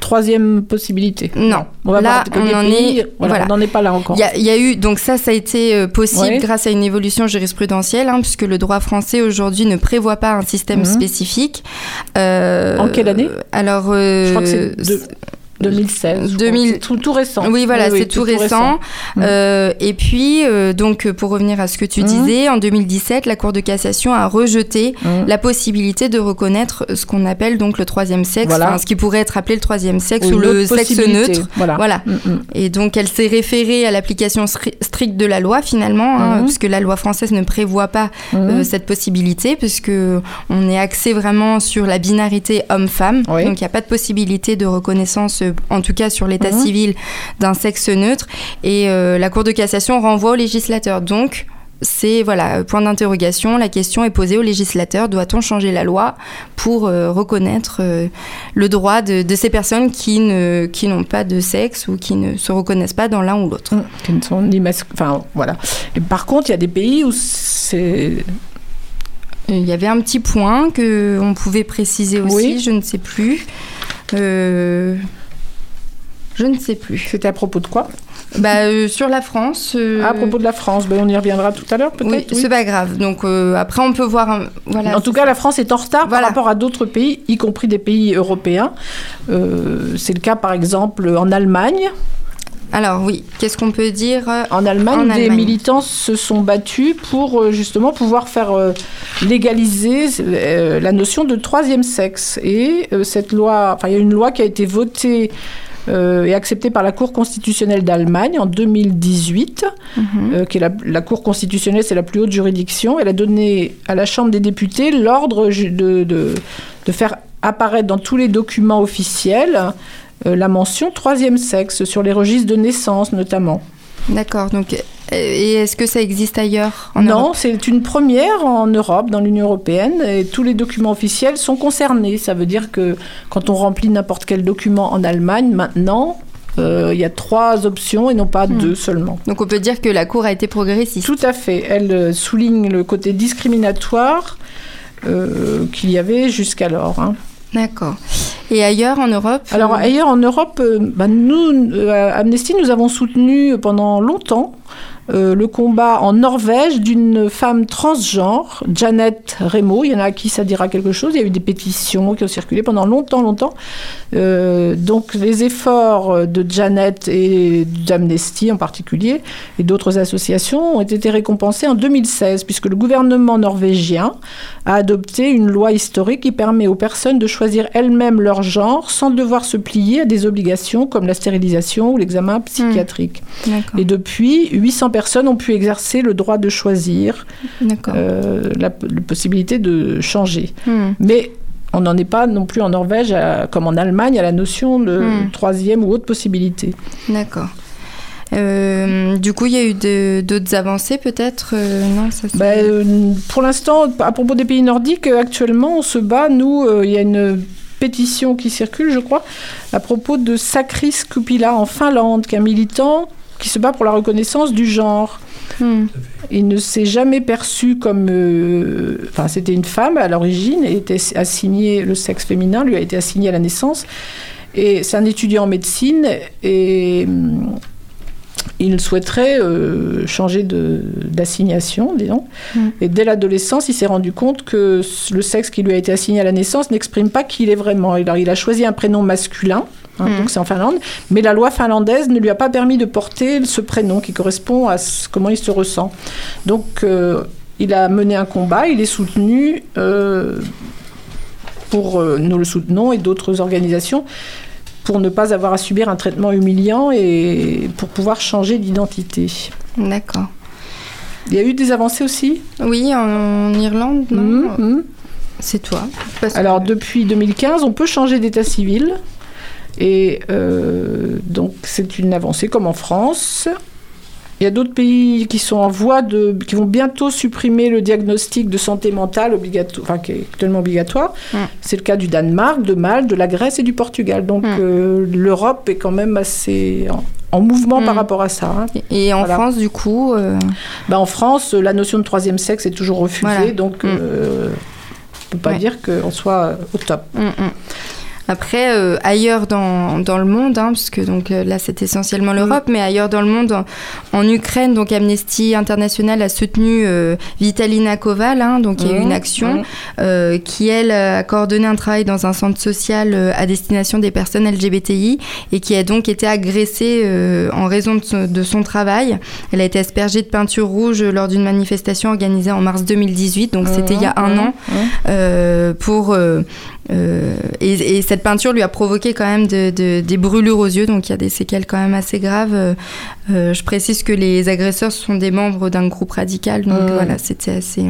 troisième possibilité. Non. On va Là, on en pays, est- voilà, voilà. on n'en est pas là encore. Il y, a- il y a eu donc ça, ça a été euh, possible Ouais. grâce à une évolution jurisprudentielle, hein, puisque le droit français aujourd'hui ne prévoit pas un système Mhm. spécifique. Euh, En quelle année? Alors, euh, Je crois que c'est 2016. je crois. 2000 C'est tout, tout récent. Oui, voilà, oui, c'est tout, récent. Euh, et puis, euh, donc, pour revenir à ce que tu Mhm. disais, en 2017, la Cour de cassation a rejeté Mhm. la possibilité de reconnaître ce qu'on appelle donc le troisième sexe, Voilà. enfin, ce qui pourrait être appelé le troisième sexe Ou le sexe neutre. Voilà. voilà. Mm, mm. Et donc, elle s'est référée à l'application stri- stricte de la loi, finalement, hein, puisque la loi française ne prévoit pas euh, cette possibilité, puisque on est axé vraiment sur la binarité homme-femme. Oui. Donc, il n'y a pas de possibilité de reconnaissance, en tout cas sur l'état Mhm. civil, d'un sexe neutre. Et euh, la Cour de cassation renvoie au législateur. Donc, c'est voilà point d'interrogation. La question est posée au législateur doit-on changer la loi pour euh, reconnaître euh, le droit de, de, ces personnes qui ne qui n'ont pas de sexe ou qui ne se reconnaissent pas dans l'un ou l'autre? Mmh, Qui ne sont ni enfin voilà. Et par contre, il y a des pays où c'est il y avait un petit point que on pouvait préciser aussi, oui. je ne sais plus. Euh, je ne sais plus. C'était à propos de quoi bah, euh, Sur la France. Euh... À propos de la France, bah, on y reviendra tout à l'heure peut-être. Oui, oui. c'est pas grave. Donc euh, après, on peut voir. Un... Voilà, en tout cas, ça. la France est en retard voilà. par rapport à d'autres pays, y compris des pays européens. C'est le cas par exemple en Allemagne. Alors oui, qu'est-ce qu'on peut dire En Allemagne, en des militants se sont battus pour justement pouvoir faire euh, légaliser euh, la notion de troisième sexe. Et euh, cette loi, enfin il y a une loi qui a été votée et acceptée par la Cour constitutionnelle d'Allemagne en 2018, mm -hmm. qui est la, la Cour constitutionnelle, c'est la plus haute juridiction. Elle a donné à la Chambre des députés l'ordre de, de, de faire apparaître dans tous les documents officiels euh, la mention troisième sexe sur les registres de naissance notamment. D'accord. Donc, et est-ce que ça existe ailleurs en Non, c'est une première en Europe, dans l'Union européenne, et tous les documents officiels sont concernés. Ça veut dire que quand on remplit n'importe quel document en Allemagne, maintenant, euh, il y a trois options et non pas hmm. deux seulement. Donc on peut dire que la Cour a été progressiste. Tout à fait. Elle euh, souligne le côté discriminatoire euh, qu'il y avait jusqu'alors. Hein. D'accord. Et ailleurs en Europe Alors ailleurs en Europe, euh, bah, nous, euh, Amnesty, nous avons soutenu pendant longtemps euh, le combat en Norvège d'une femme transgenre, Janet Remo. Il y en a à qui ça dira quelque chose. Il y a eu des pétitions qui ont circulé pendant longtemps, longtemps. Euh, donc les efforts de Janet et d'Amnesty en particulier et d'autres associations ont été récompensés en 2016 puisque le gouvernement norvégien a adopté une loi historique qui permet aux personnes de choisir elles-mêmes leur genre sans devoir se plier à des obligations comme la stérilisation ou l'examen psychiatrique. Mmh. Et depuis, 800 personnes ont pu exercer le droit de choisir, euh, la, la, possibilité de changer. Mmh. Mais on n'en est pas non plus en Norvège, à, comme en Allemagne, à la notion de mmh. troisième ou autre possibilité. D'accord. Euh, du coup, il y a eu d'autres avancées peut-être euh, Non, ça bah, euh, Pour l'instant, à propos des pays nordiques, actuellement, on se bat. Nous, il y a une pétition qui circule, je crois, à propos de Sakris Kupila en Finlande, qui est un militant qui se bat pour la reconnaissance du genre. Hmm. Il ne s'est jamais perçu comme. Euh, enfin, c'était une femme à l'origine était assigné, le sexe féminin lui a été assigné à la naissance. Et c'est un étudiant en médecine et hum, il souhaiterait euh, changer d'assignation, disons. Hmm. Mm. Et dès l'adolescence, il s'est rendu compte que le sexe qui lui a été assigné à la naissance n'exprime pas qui il est vraiment. Alors, il a choisi un prénom masculin. Hein, mmh. Donc c'est en Finlande, mais la loi finlandaise ne lui a pas permis de porter ce prénom qui correspond à ce, comment il se ressent. Donc euh, il a mené un combat, il est soutenu euh, pour euh, nous le soutenons et d'autres organisations pour ne pas avoir à subir un traitement humiliant et pour pouvoir changer d'identité. D'accord. Il y a eu des avancées aussi? Oui, en Irlande, non? Mmh, mmh. C'est toi. Alors depuis 2015, on peut changer d'état civil. Et euh, donc c'est une avancée comme en France. Il y a d'autres pays qui sont en voie de, qui vont bientôt supprimer le diagnostic de santé mentale obligatoire, enfin qui est actuellement obligatoire. Mm. C'est le cas du Danemark, de Malte, de la Grèce et du Portugal. Donc mm. euh, l'Europe est quand même assez en, en mouvement mm. par rapport à ça. Hein. Et en voilà. France, du coup euh... ben, En France, la notion de troisième sexe est toujours refusée, voilà. donc euh, on ne peut pas ouais. dire qu'on soit au top. Après, euh, ailleurs dans, dans le monde, hein, parce que donc, euh, là c'est essentiellement l'Europe, mmh. mais ailleurs dans le monde, en, en, Ukraine, donc Amnesty International a soutenu euh, Vitalina Koval, hein, donc il y a eu une action mmh. qui, elle, a coordonné un travail dans un centre social à destination des personnes LGBTI et qui a donc été agressée en raison de son, de son, travail. Elle a été aspergée de peinture rouge lors d'une manifestation organisée en mars 2018, donc c'était il y a un an, pour euh, et, et, cette peinture lui a provoqué quand même de, de, des brûlures aux yeux, donc il y a des séquelles quand même assez graves. Euh, je précise que les agresseurs sont des membres d'un groupe radical, donc mmh. voilà, c'était assez,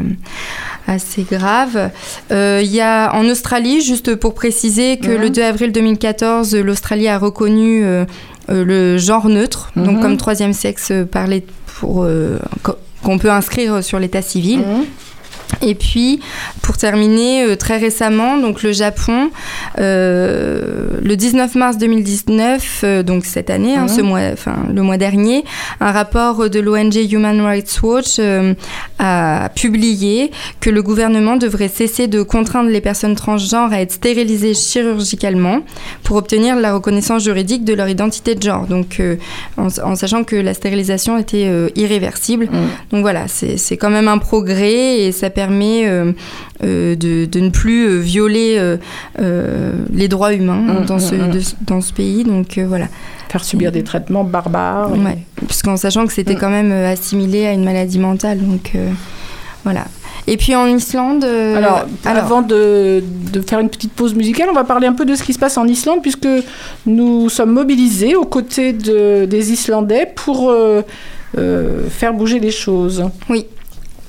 assez grave. Euh, il y a en Australie, juste pour préciser que le 2 avril 2014, l'Australie a reconnu euh, le genre neutre, mmh. donc comme troisième sexe parlé pour qu'on peut inscrire sur l'état civil. Et puis, pour terminer, euh, très récemment, donc le Japon, euh, le 19 mars 2019, euh, donc cette année, hein, Mhm. ce mois, enfin le mois dernier, un rapport de l'ONG Human Rights Watch euh, a publié que le gouvernement devrait cesser de contraindre les personnes transgenres à être stérilisées chirurgicalement pour obtenir la reconnaissance juridique de leur identité de genre. Donc, en, en sachant que la stérilisation était irréversible. Donc voilà, c'est c'est quand même un progrès et ça permet euh, euh, de, de ne plus euh, violer les droits humains Mm, dans, ce, mm, mm. de- dans ce pays. Donc voilà. Faire subir des traitements barbares. Ouais, puisqu'en sachant que c'était quand même assimilé à une maladie mentale. Donc voilà. Et puis en Islande. euh, Alors, avant de, de faire une petite pause musicale, on va parler un peu de ce qui se passe en Islande, puisque nous sommes mobilisés aux côtés de- des Islandais pour euh, euh, faire bouger les choses. Oui.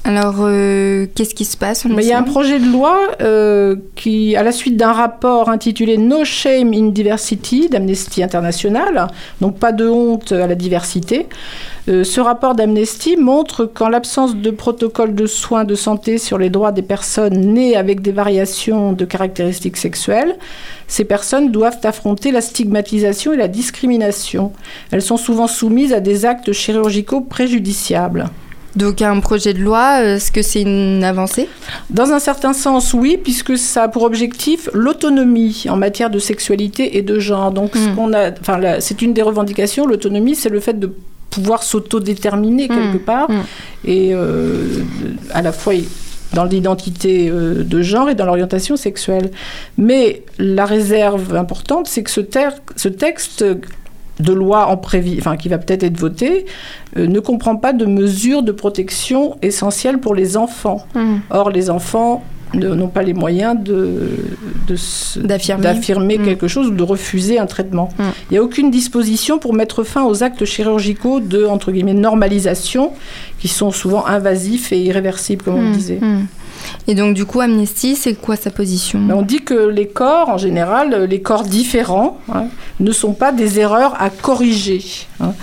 Alors, euh, qu'est-ce qui se passe il y a un projet de loi euh, qui, à la suite d'un rapport intitulé No Shame in Diversity d'Amnesty International, donc pas de honte à la diversité, euh, ce rapport d'Amnesty montre qu'en l'absence de protocole de soins de santé sur les droits des personnes nées avec des variations de caractéristiques sexuelles, ces personnes doivent affronter la stigmatisation et la discrimination. Elles sont souvent soumises à des actes chirurgicaux préjudiciables. Donc, un projet de loi, euh, est-ce que c'est une avancée? Dans un certain sens, oui, puisque ça a pour objectif l'autonomie en matière de sexualité et de genre. Donc, ce qu'on a, enfin, c'est une des revendications. L'autonomie, c'est le fait de pouvoir s'autodéterminer quelque part, et euh, à la fois dans l'identité euh, de genre et dans l'orientation sexuelle. Mais la réserve importante, c'est que ce texte de loi en prévi, enfin qui va peut-être être voté, euh, ne comprend pas de mesures de protection essentielles pour les enfants. Or, les enfants n'ont pas les moyens de, D'affirmer. d'affirmer quelque chose ou de refuser un traitement. Il n'y a aucune disposition pour mettre fin aux actes chirurgicaux de entre guillemets normalisation qui sont souvent invasifs et irréversibles, comme on le Hmm, disait. Hmm. Et donc, du coup, Amnesty, c'est quoi sa position? Mais on dit que les corps, en général, les corps différents, hein, ne sont pas des erreurs à corriger. hein.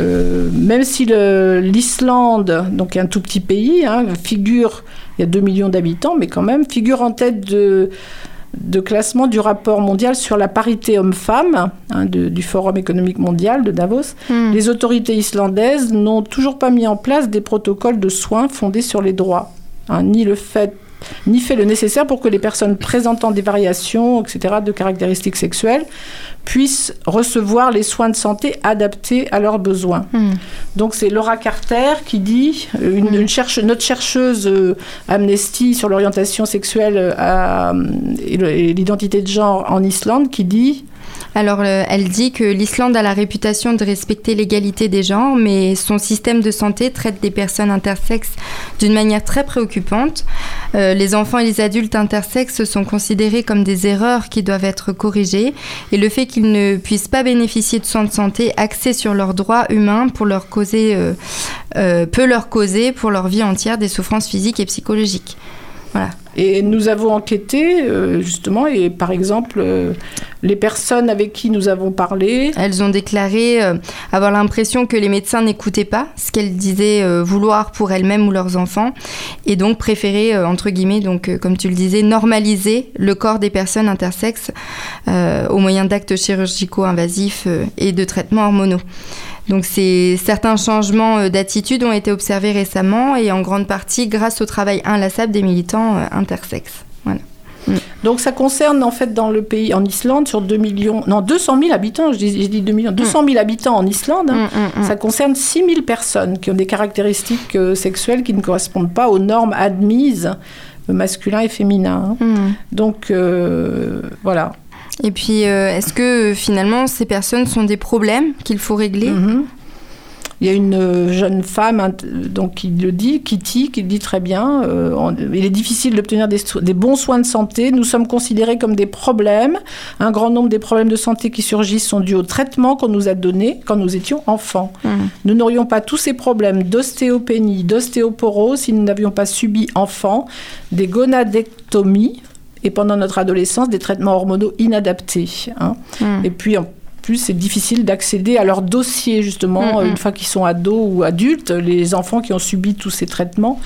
Euh, même si l'Islande, donc un tout petit pays, hein, figure, il y a 2 millions d'habitants, mais quand même, figure en tête de, de classement du rapport mondial sur la parité homme-femme hein, du Forum économique mondial de Davos, les autorités islandaises n'ont toujours pas mis en place des protocoles de soins fondés sur les droits, hein, ni le fait ni fait le nécessaire pour que les personnes présentant des variations, etc., de caractéristiques sexuelles, puissent recevoir les soins de santé adaptés à leurs besoins. Donc c'est Laura Carter qui dit, euh, une, une cherche- notre chercheuse euh, Amnesty sur l'orientation sexuelle euh, à- et l'identité de genre en Islande, qui dit Alors, euh, elle dit que l'Islande a la réputation de respecter l'égalité des genres, mais son système de santé traite des personnes intersexes d'une manière très préoccupante. Euh, les enfants et les adultes intersexes sont considérés comme des erreurs qui doivent être corrigées, et le fait qu'ils ne puissent pas bénéficier de soins de santé axés sur leurs droits humains leur causer, euh, peut leur causer pour leur vie entière des souffrances physiques et psychologiques. Voilà. Et nous avons enquêté, euh, justement, et par exemple, euh, les personnes avec qui nous avons parlé. Elles ont déclaré euh, avoir l'impression que les médecins n'écoutaient pas ce qu'elles disaient vouloir pour elles-mêmes ou leurs enfants, et donc préféraient, entre guillemets, donc, comme tu le disais, normaliser le corps des personnes intersexes au moyen d'actes chirurgicaux invasifs et de traitements hormonaux. Donc certains changements euh, d'attitude ont été observés récemment et en grande partie grâce au travail inlassable des militants euh, intersexes. Voilà. Donc ça concerne en fait dans le pays, en Islande, sur 2 millions, non 200 000 habitants, je dis, je dis 2 millions, 200 000 habitants en Islande, hein. ça concerne 6 000 personnes qui ont des caractéristiques euh, sexuelles qui ne correspondent pas aux normes admises masculin et féminin. hein. Donc euh, voilà. Et puis, euh, est-ce que euh, finalement ces personnes sont des problèmes qu'il faut régler? Mhm. Il y a une euh, jeune femme donc, qui le dit, Kitty, qui le dit très bien. euh, on- il est difficile d'obtenir des, bons soins de santé. Nous sommes considérés comme des problèmes. Un grand nombre des problèmes de santé qui surgissent sont dus au traitement qu'on nous a donné quand nous étions enfants. Nous n'aurions pas tous ces problèmes d'ostéopénie, d'ostéoporose si nous n'avions pas subi enfant des gonadectomies et pendant notre adolescence des traitements hormonaux inadaptés. hein. Et puis en plus c'est difficile d'accéder à leur dossier justement Mhm. une fois qu'ils sont ados ou adultes. Les enfants qui ont subi tous ces traitements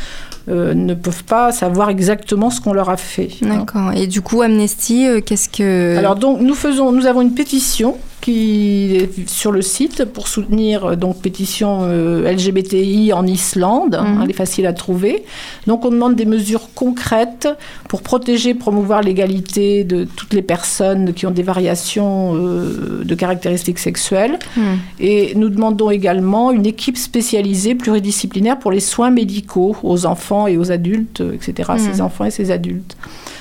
euh, ne peuvent pas savoir exactement ce qu'on leur a fait. hein. D'accord. Et du coup, Amnesty, euh, qu'est-ce que... Alors donc nous faisons, nous avons une pétition qui est sur le site pour soutenir euh, donc pétition euh, LGBTI en Islande. Mhm. Elle est facile à trouver. Donc on demande des mesures concrètes pour protéger, promouvoir l'égalité de toutes les personnes qui ont des variations euh, de caractéristiques sexuelles. Hmm. Et nous demandons également une équipe spécialisée pluridisciplinaire pour les soins médicaux aux enfants et aux adultes, etc. Mhm. Ces enfants et ces adultes.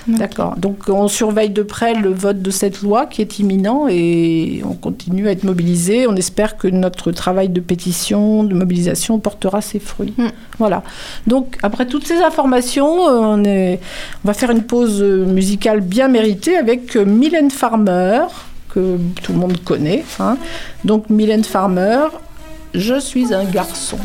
D'accord. Donc on surveille de près le vote de cette loi qui est imminent et on continue à être mobilisé. On espère que notre travail de pétition, de mobilisation portera ses fruits. Voilà. Donc après toutes ces informations, on, est, on va faire une pause musicale bien méritée avec euh, Mylène Farmer que tout le monde connaît. hein. Donc Mylène Farmer, je suis un garçon.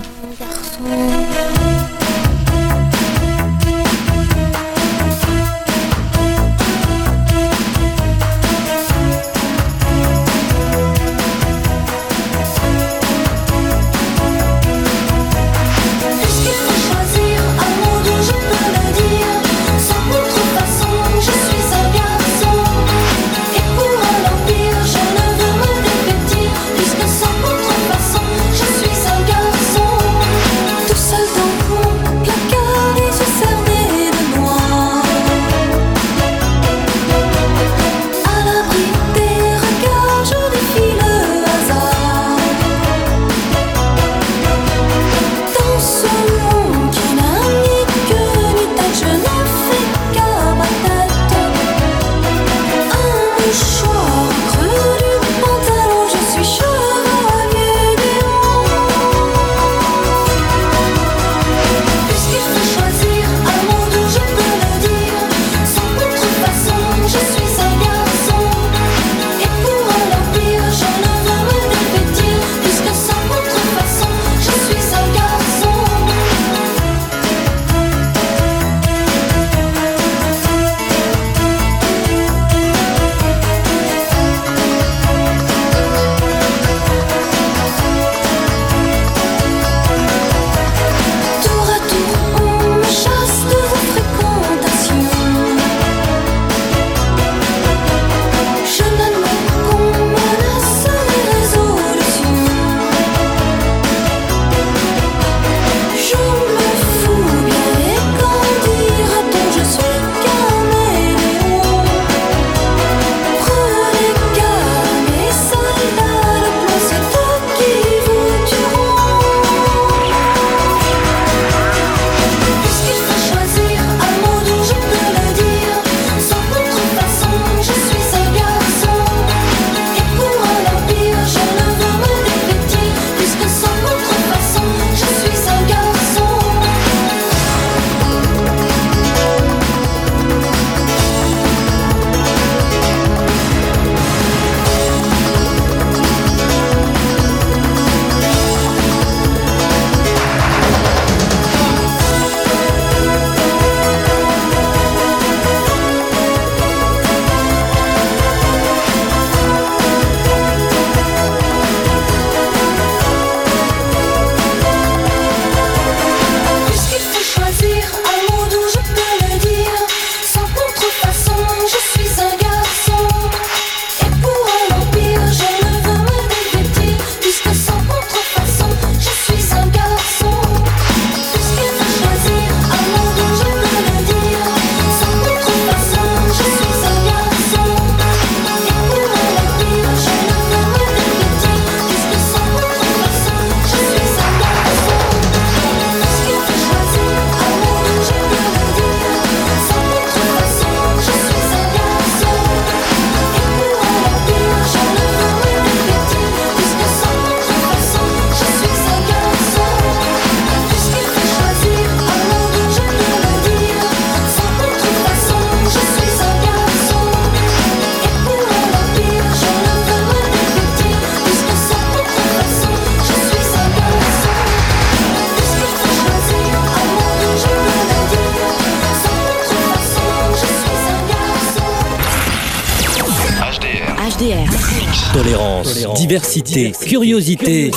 Tolérance, diversité, curiosité.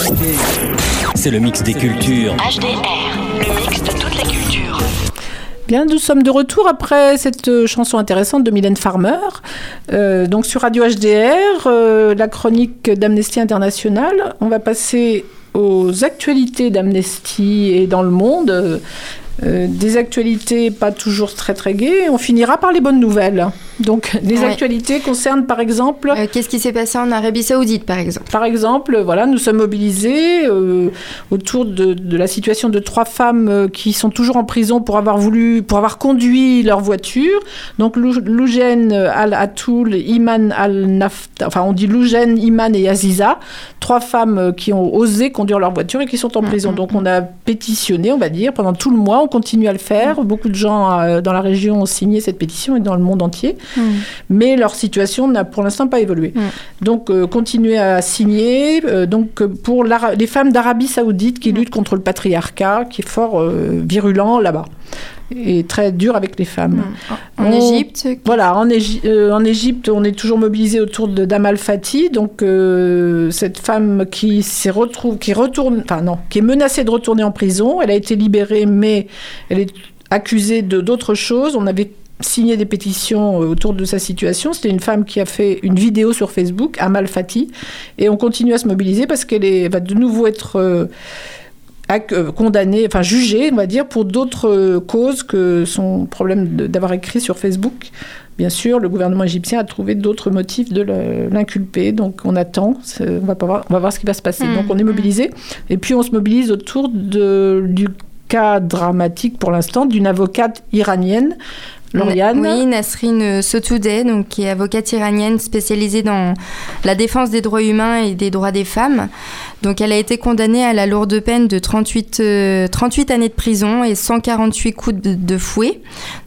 C'est le mix des cultures. HDR, le mix de toutes les cultures. Bien, nous sommes de retour après cette euh, chanson intéressante de Mylène Farmer. Euh, donc sur Radio HDR, euh, la chronique d'Amnesty International. On va passer aux actualités d'Amnesty et dans le monde. Euh, des actualités pas toujours très très gaies. On finira par les bonnes nouvelles. Donc les Ouais. actualités concernent par exemple... Euh, Qu'est-ce qui s'est passé en Arabie Saoudite, par exemple? Par exemple, voilà, nous sommes mobilisés euh, autour de, de la situation de trois femmes euh, qui sont toujours en prison pour avoir voulu, pour avoir conduit leur voiture. Donc Lou- Loujen Al-Atoul, Iman Al-Nafta, enfin on dit Loujen, Iman et Aziza, trois femmes qui ont osé conduire leur voiture et qui sont en prison. Donc on a pétitionné, on va dire, pendant tout le mois, on continue à le faire. Beaucoup de gens euh, dans la région ont signé cette pétition et dans le monde entier mais leur situation n'a pour l'instant pas évolué. Donc, euh, continuer à signer. euh, donc, euh, pour les femmes d'Arabie Saoudite qui luttent contre le patriarcat, qui est fort euh, virulent là-bas et très dur avec les femmes. En Égypte Voilà, en, Égy- euh, en Égypte, on est toujours mobilisé autour de d'Amal Fati, donc euh, cette femme qui s'est retrouve, qui retourne, enfin non, qui est menacée de retourner en prison. Elle a été libérée, mais elle est accusée de d'autres choses. On avait signé des pétitions euh, autour de sa situation. C'était une femme qui a fait une vidéo sur Facebook, Amal Fati, et on continue à se mobiliser parce qu'elle va de nouveau être euh, euh, condamnée, enfin jugée, on va dire, pour d'autres causes que son problème d'avoir écrit sur Facebook. Bien sûr, le gouvernement égyptien a trouvé d'autres motifs de l'inculper, donc on attend, on va, pas voir, on va voir ce qui va se passer. Mm, Donc on est mobilisé, et puis on se mobilise autour de, du cas dramatique pour l'instant d'une avocate iranienne, Oui, Nasrin Sotoudeh, donc, qui est avocate iranienne spécialisée dans la défense des droits humains et des droits des femmes. Donc, elle a été condamnée à la lourde peine de 38, euh, 38 années de prison et 148 coups de, de fouet.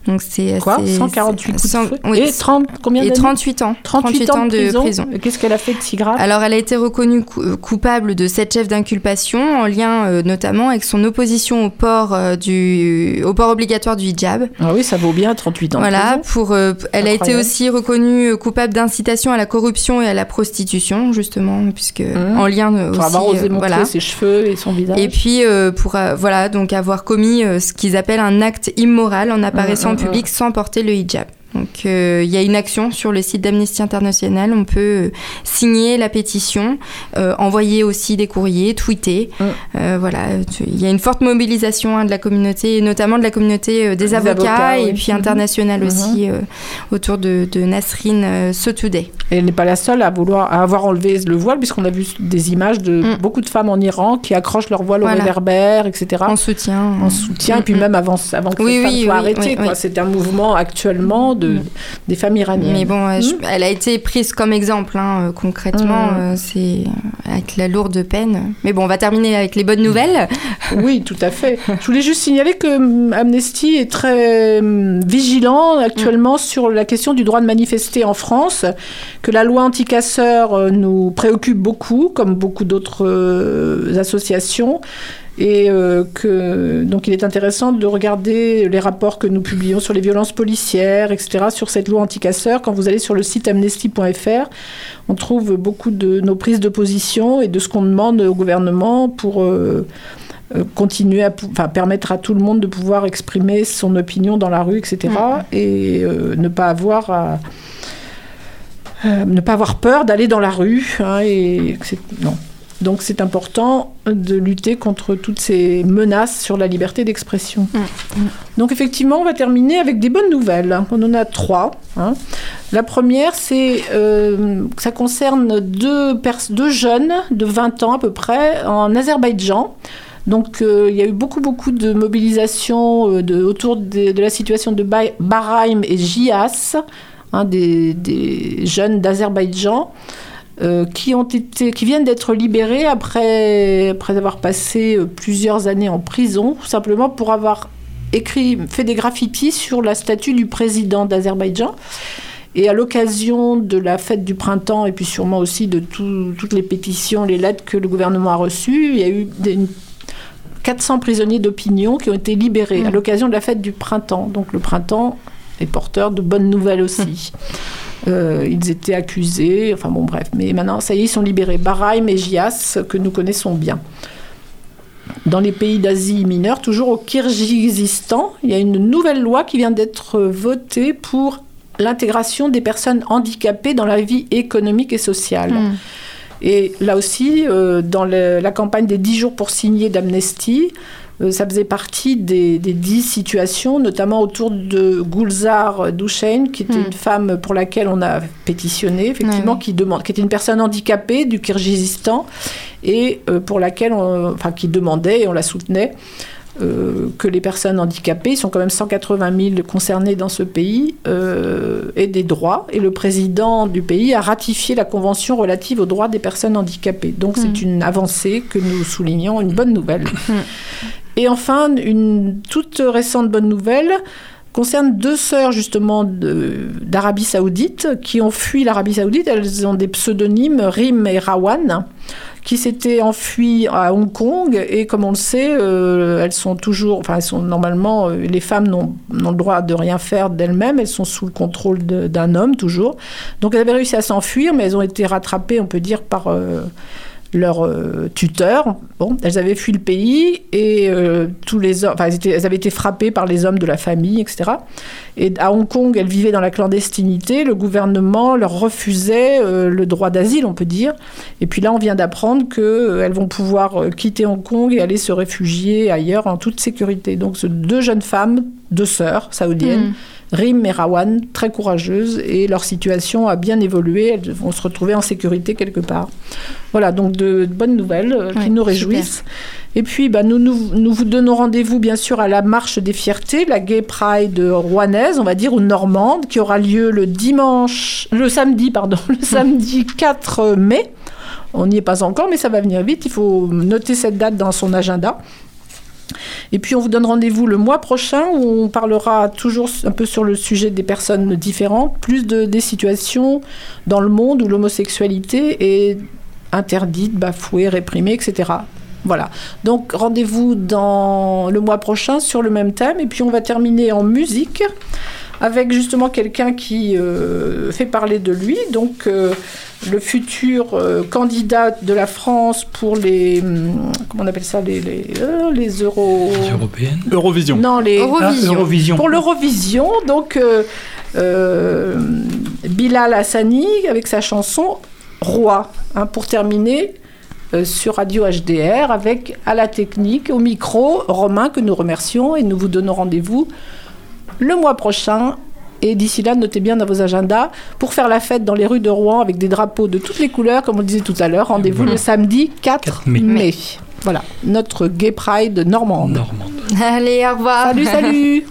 Donc, c'est Quoi? c'est- 148 coups de fouet? oui, Et 30, combien et d'années? 38 ans. 38 ans de prison. Qu'est-ce qu'elle a fait de si grave? Alors, elle a été reconnue euh, coupable de sept chefs d'inculpation, en lien euh, notamment avec son opposition au port, euh, du, au port obligatoire du hijab. Ah oui, ça vaut bien 38 ans. de Voilà, prison. pour, euh, elle a été aussi reconnue euh, coupable d'incitation à la corruption et à la prostitution, justement, puisque en lien euh, Mmh. Aussi. Euh, montrer voilà. ses cheveux et son visage. Et puis euh, pour euh, voilà donc avoir commis ce qu'ils appellent un acte immoral en apparaissant Mm, en mm, public sans porter le hijab. Donc euh, il y a une action sur le site d'Amnesty International. On peut euh, signer la pétition, euh, envoyer aussi des courriers, tweeter. Mm. Voilà, il y a une forte mobilisation hein, de la communauté, et notamment de la communauté des, Des avocats, avocats, et oui. puis internationale Mhm. aussi autour de, de Nasrin euh, Sotoudeh. Et elle n'est pas la seule à vouloir à avoir enlevé le voile, puisqu'on a vu des images de beaucoup de femmes en Iran qui accrochent leur voile Mm. Voilà. au réverbère, etc. En soutien. En soutien, et puis Mm, même avant, avant que Oui, femme oui. Mm. C'est un mouvement actuellement de, des femmes iraniennes. Mais bon, euh, je- Mm. elle a été prise comme exemple, hein, euh, concrètement, Mm. euh, c'est avec la lourde peine. Mais bon, on va terminer avec les bonnes nouvelles. Oui, tout à fait. Je voulais juste signaler que Amnesty est très vigilant actuellement sur la question du droit de manifester en France, que la loi anti-casseurs euh, nous préoccupe beaucoup, comme beaucoup d'autres associations. Et euh, que donc il est intéressant de regarder les rapports que nous publions sur les violences policières, etc., sur cette loi anti-casseurs. Quand vous allez sur le site amnesty.fr, on trouve beaucoup de nos prises de position et de ce qu'on demande au gouvernement pour euh, euh, continuer à enfin, permettre à tout le monde de pouvoir exprimer son opinion dans la rue, etc. Et euh, ne pas avoir à- euh, ne pas avoir peur d'aller dans la rue. hein, et non. Donc c'est important de lutter contre toutes ces menaces sur la liberté d'expression. Donc effectivement, on va terminer avec des bonnes nouvelles. On en a trois. hein. La première, c'est euh, ça concerne deux, jeunes de 20 ans à peu près en Azerbaïdjan. Donc euh, il y a eu beaucoup beaucoup de mobilisation euh, de, autour de, de la situation de Ba- Bahraim et Jias, hein, des, des jeunes d'Azerbaïdjan. Euh, qui, ont été, qui viennent d'être libérés après, après avoir passé euh, plusieurs années en prison, simplement pour avoir écrit, fait des graffitis sur la statue du président d'Azerbaïdjan. Et à l'occasion de la fête du printemps, et puis sûrement aussi de tout- toutes les pétitions, les lettres que le gouvernement a reçues, il y a eu des- une- 400 prisonniers d'opinion qui ont été libérés à l'occasion de la fête du printemps. Donc le printemps et porteurs de bonnes nouvelles aussi. Euh, ils étaient accusés, enfin bon bref, mais maintenant ça y est, ils sont libérés. Bahreïn et Gias, que nous connaissons bien. Dans les pays d'Asie mineure, toujours au Kirghizistan, il y a une nouvelle loi qui vient d'être votée pour l'intégration des personnes handicapées dans la vie économique et sociale. Hmm. Et là aussi, euh, dans le- la campagne des 10 jours pour signer d'Amnesty, ça faisait partie des, des 10 situations, notamment autour de Gulzar Douchen, qui était Hmm. une femme pour laquelle on a pétitionné, effectivement, qui, demande, qui était une personne handicapée du Kirghizistan, et euh, pour laquelle on, enfin, qui demandait, et on la soutenait, euh, que les personnes handicapées, ils sont quand même 180 000 concernés dans ce pays, euh, aient des droits. Et le président du pays a ratifié la convention relative aux droits des personnes handicapées. Donc c'est une avancée que nous soulignons, une bonne nouvelle. Et enfin, une toute récente bonne nouvelle concerne deux sœurs justement d'Arabie Saoudite qui ont fui l'Arabie Saoudite. Elles ont des pseudonymes Rim et Rawan qui s'étaient enfuies à Hong Kong et comme on le sait, euh, elles sont toujours, enfin elles sont normalement, euh, les femmes n'ont le droit de rien faire d'elles-mêmes, elles sont sous le contrôle d'un homme toujours. Donc elles avaient réussi à s'enfuir, mais elles ont été rattrapées, on peut dire, par euh, leur euh, tuteur. Bon, elles avaient fui le pays et euh, tous les hommes, enfin, elles, elles avaient été frappées par les hommes de la famille, etc. Et à Hong Kong, elles vivaient dans la clandestinité. Le gouvernement leur refusait euh, le droit d'asile, on peut dire. Et puis là, on vient d'apprendre qu'elles vont pouvoir euh, quitter Hong Kong et aller se réfugier ailleurs en toute sécurité. Donc, deux jeunes femmes, deux sœurs saoudiennes. Mm. Rim et Rawan, très courageuses, et leur situation a bien évolué. Elles vont se retrouver en sécurité quelque part. Voilà, donc de, de bonnes nouvelles euh, Ouais, qui nous super. réjouissent. Et puis, bah, nous, nous, nous vous donnons rendez-vous, bien sûr, à la Marche des Fiertés, la Gay Pride rouennaise, on va dire, ou normande, qui aura lieu le dimanche, le samedi, pardon, le samedi 4 mai. On n'y est pas encore, mais ça va venir vite. Il faut noter cette date dans son agenda. Et puis on vous donne rendez-vous le mois prochain où on parlera toujours un peu sur le sujet des personnes différentes, plus de, des situations dans le monde où l'homosexualité est interdite, bafouée, réprimée, etc. Voilà. Donc rendez-vous dans le mois prochain sur le même thème. Et puis on va terminer en musique avec justement quelqu'un qui euh, fait parler de lui. Donc euh, le futur euh, candidat de la France pour les hum, comment on appelle ça les les, euh, Européenne. Eurovision. non les Eurovision. Ah, Eurovision. pour l'Eurovision donc euh, euh, Bilal Hassani avec sa chanson Roi hein, pour terminer euh, sur Radio HDR avec à la technique au micro Romain que nous remercions et nous vous donnons rendez-vous le mois prochain. Et d'ici là, notez bien dans vos agendas pour faire la fête dans les rues de Rouen avec des drapeaux de toutes les couleurs, comme on le disait tout à l'heure. Rendez-vous le samedi 4 mai. mai. Voilà, notre Gay Pride normande. Normande. Allez, au revoir. Salut, salut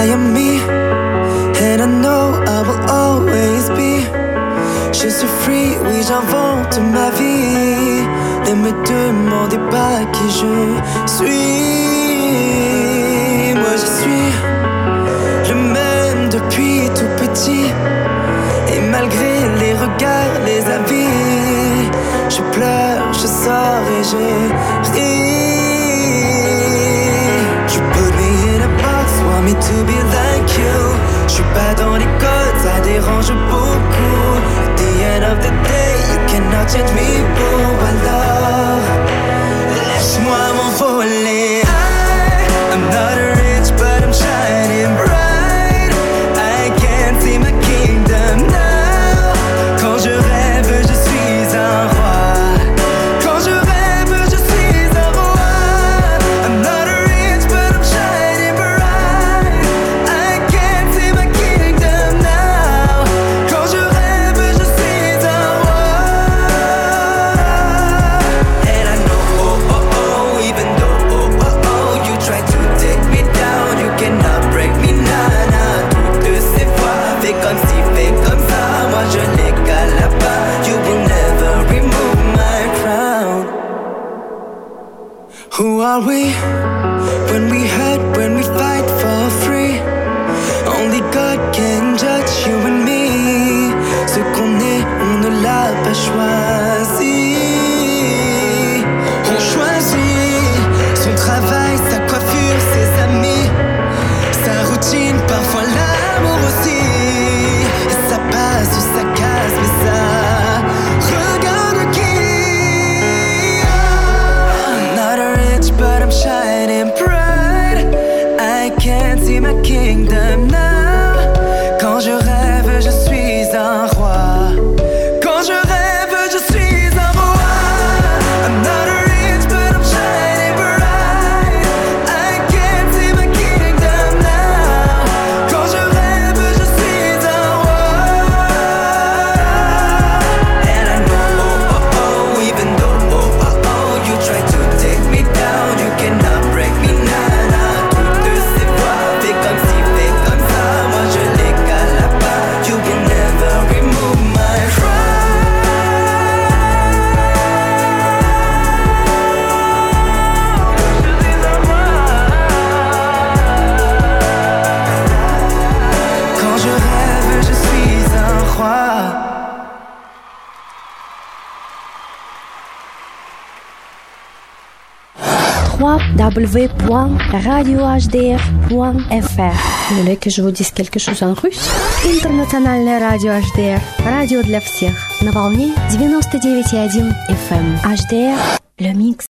I am me, and I know I will always be. Je suis free, oui, j'invente ma vie. Ne me demandez pas qui je suis. Moi, je suis le même depuis tout petit. Et malgré les regards, les avis, je pleure, je sors et je ris. You put me in a box, want me to be like you. Je suis pas dans les codes, ça dérange beaucoup. At the end of the day, cannot change me. Alors, laisse-moi. www.radiohdr.fr. Vous voulez que je vous dise quelque chose en russe Интернациональное радио HDR. Радио для всех. На волне 99,1 FM. HDR. Le mix.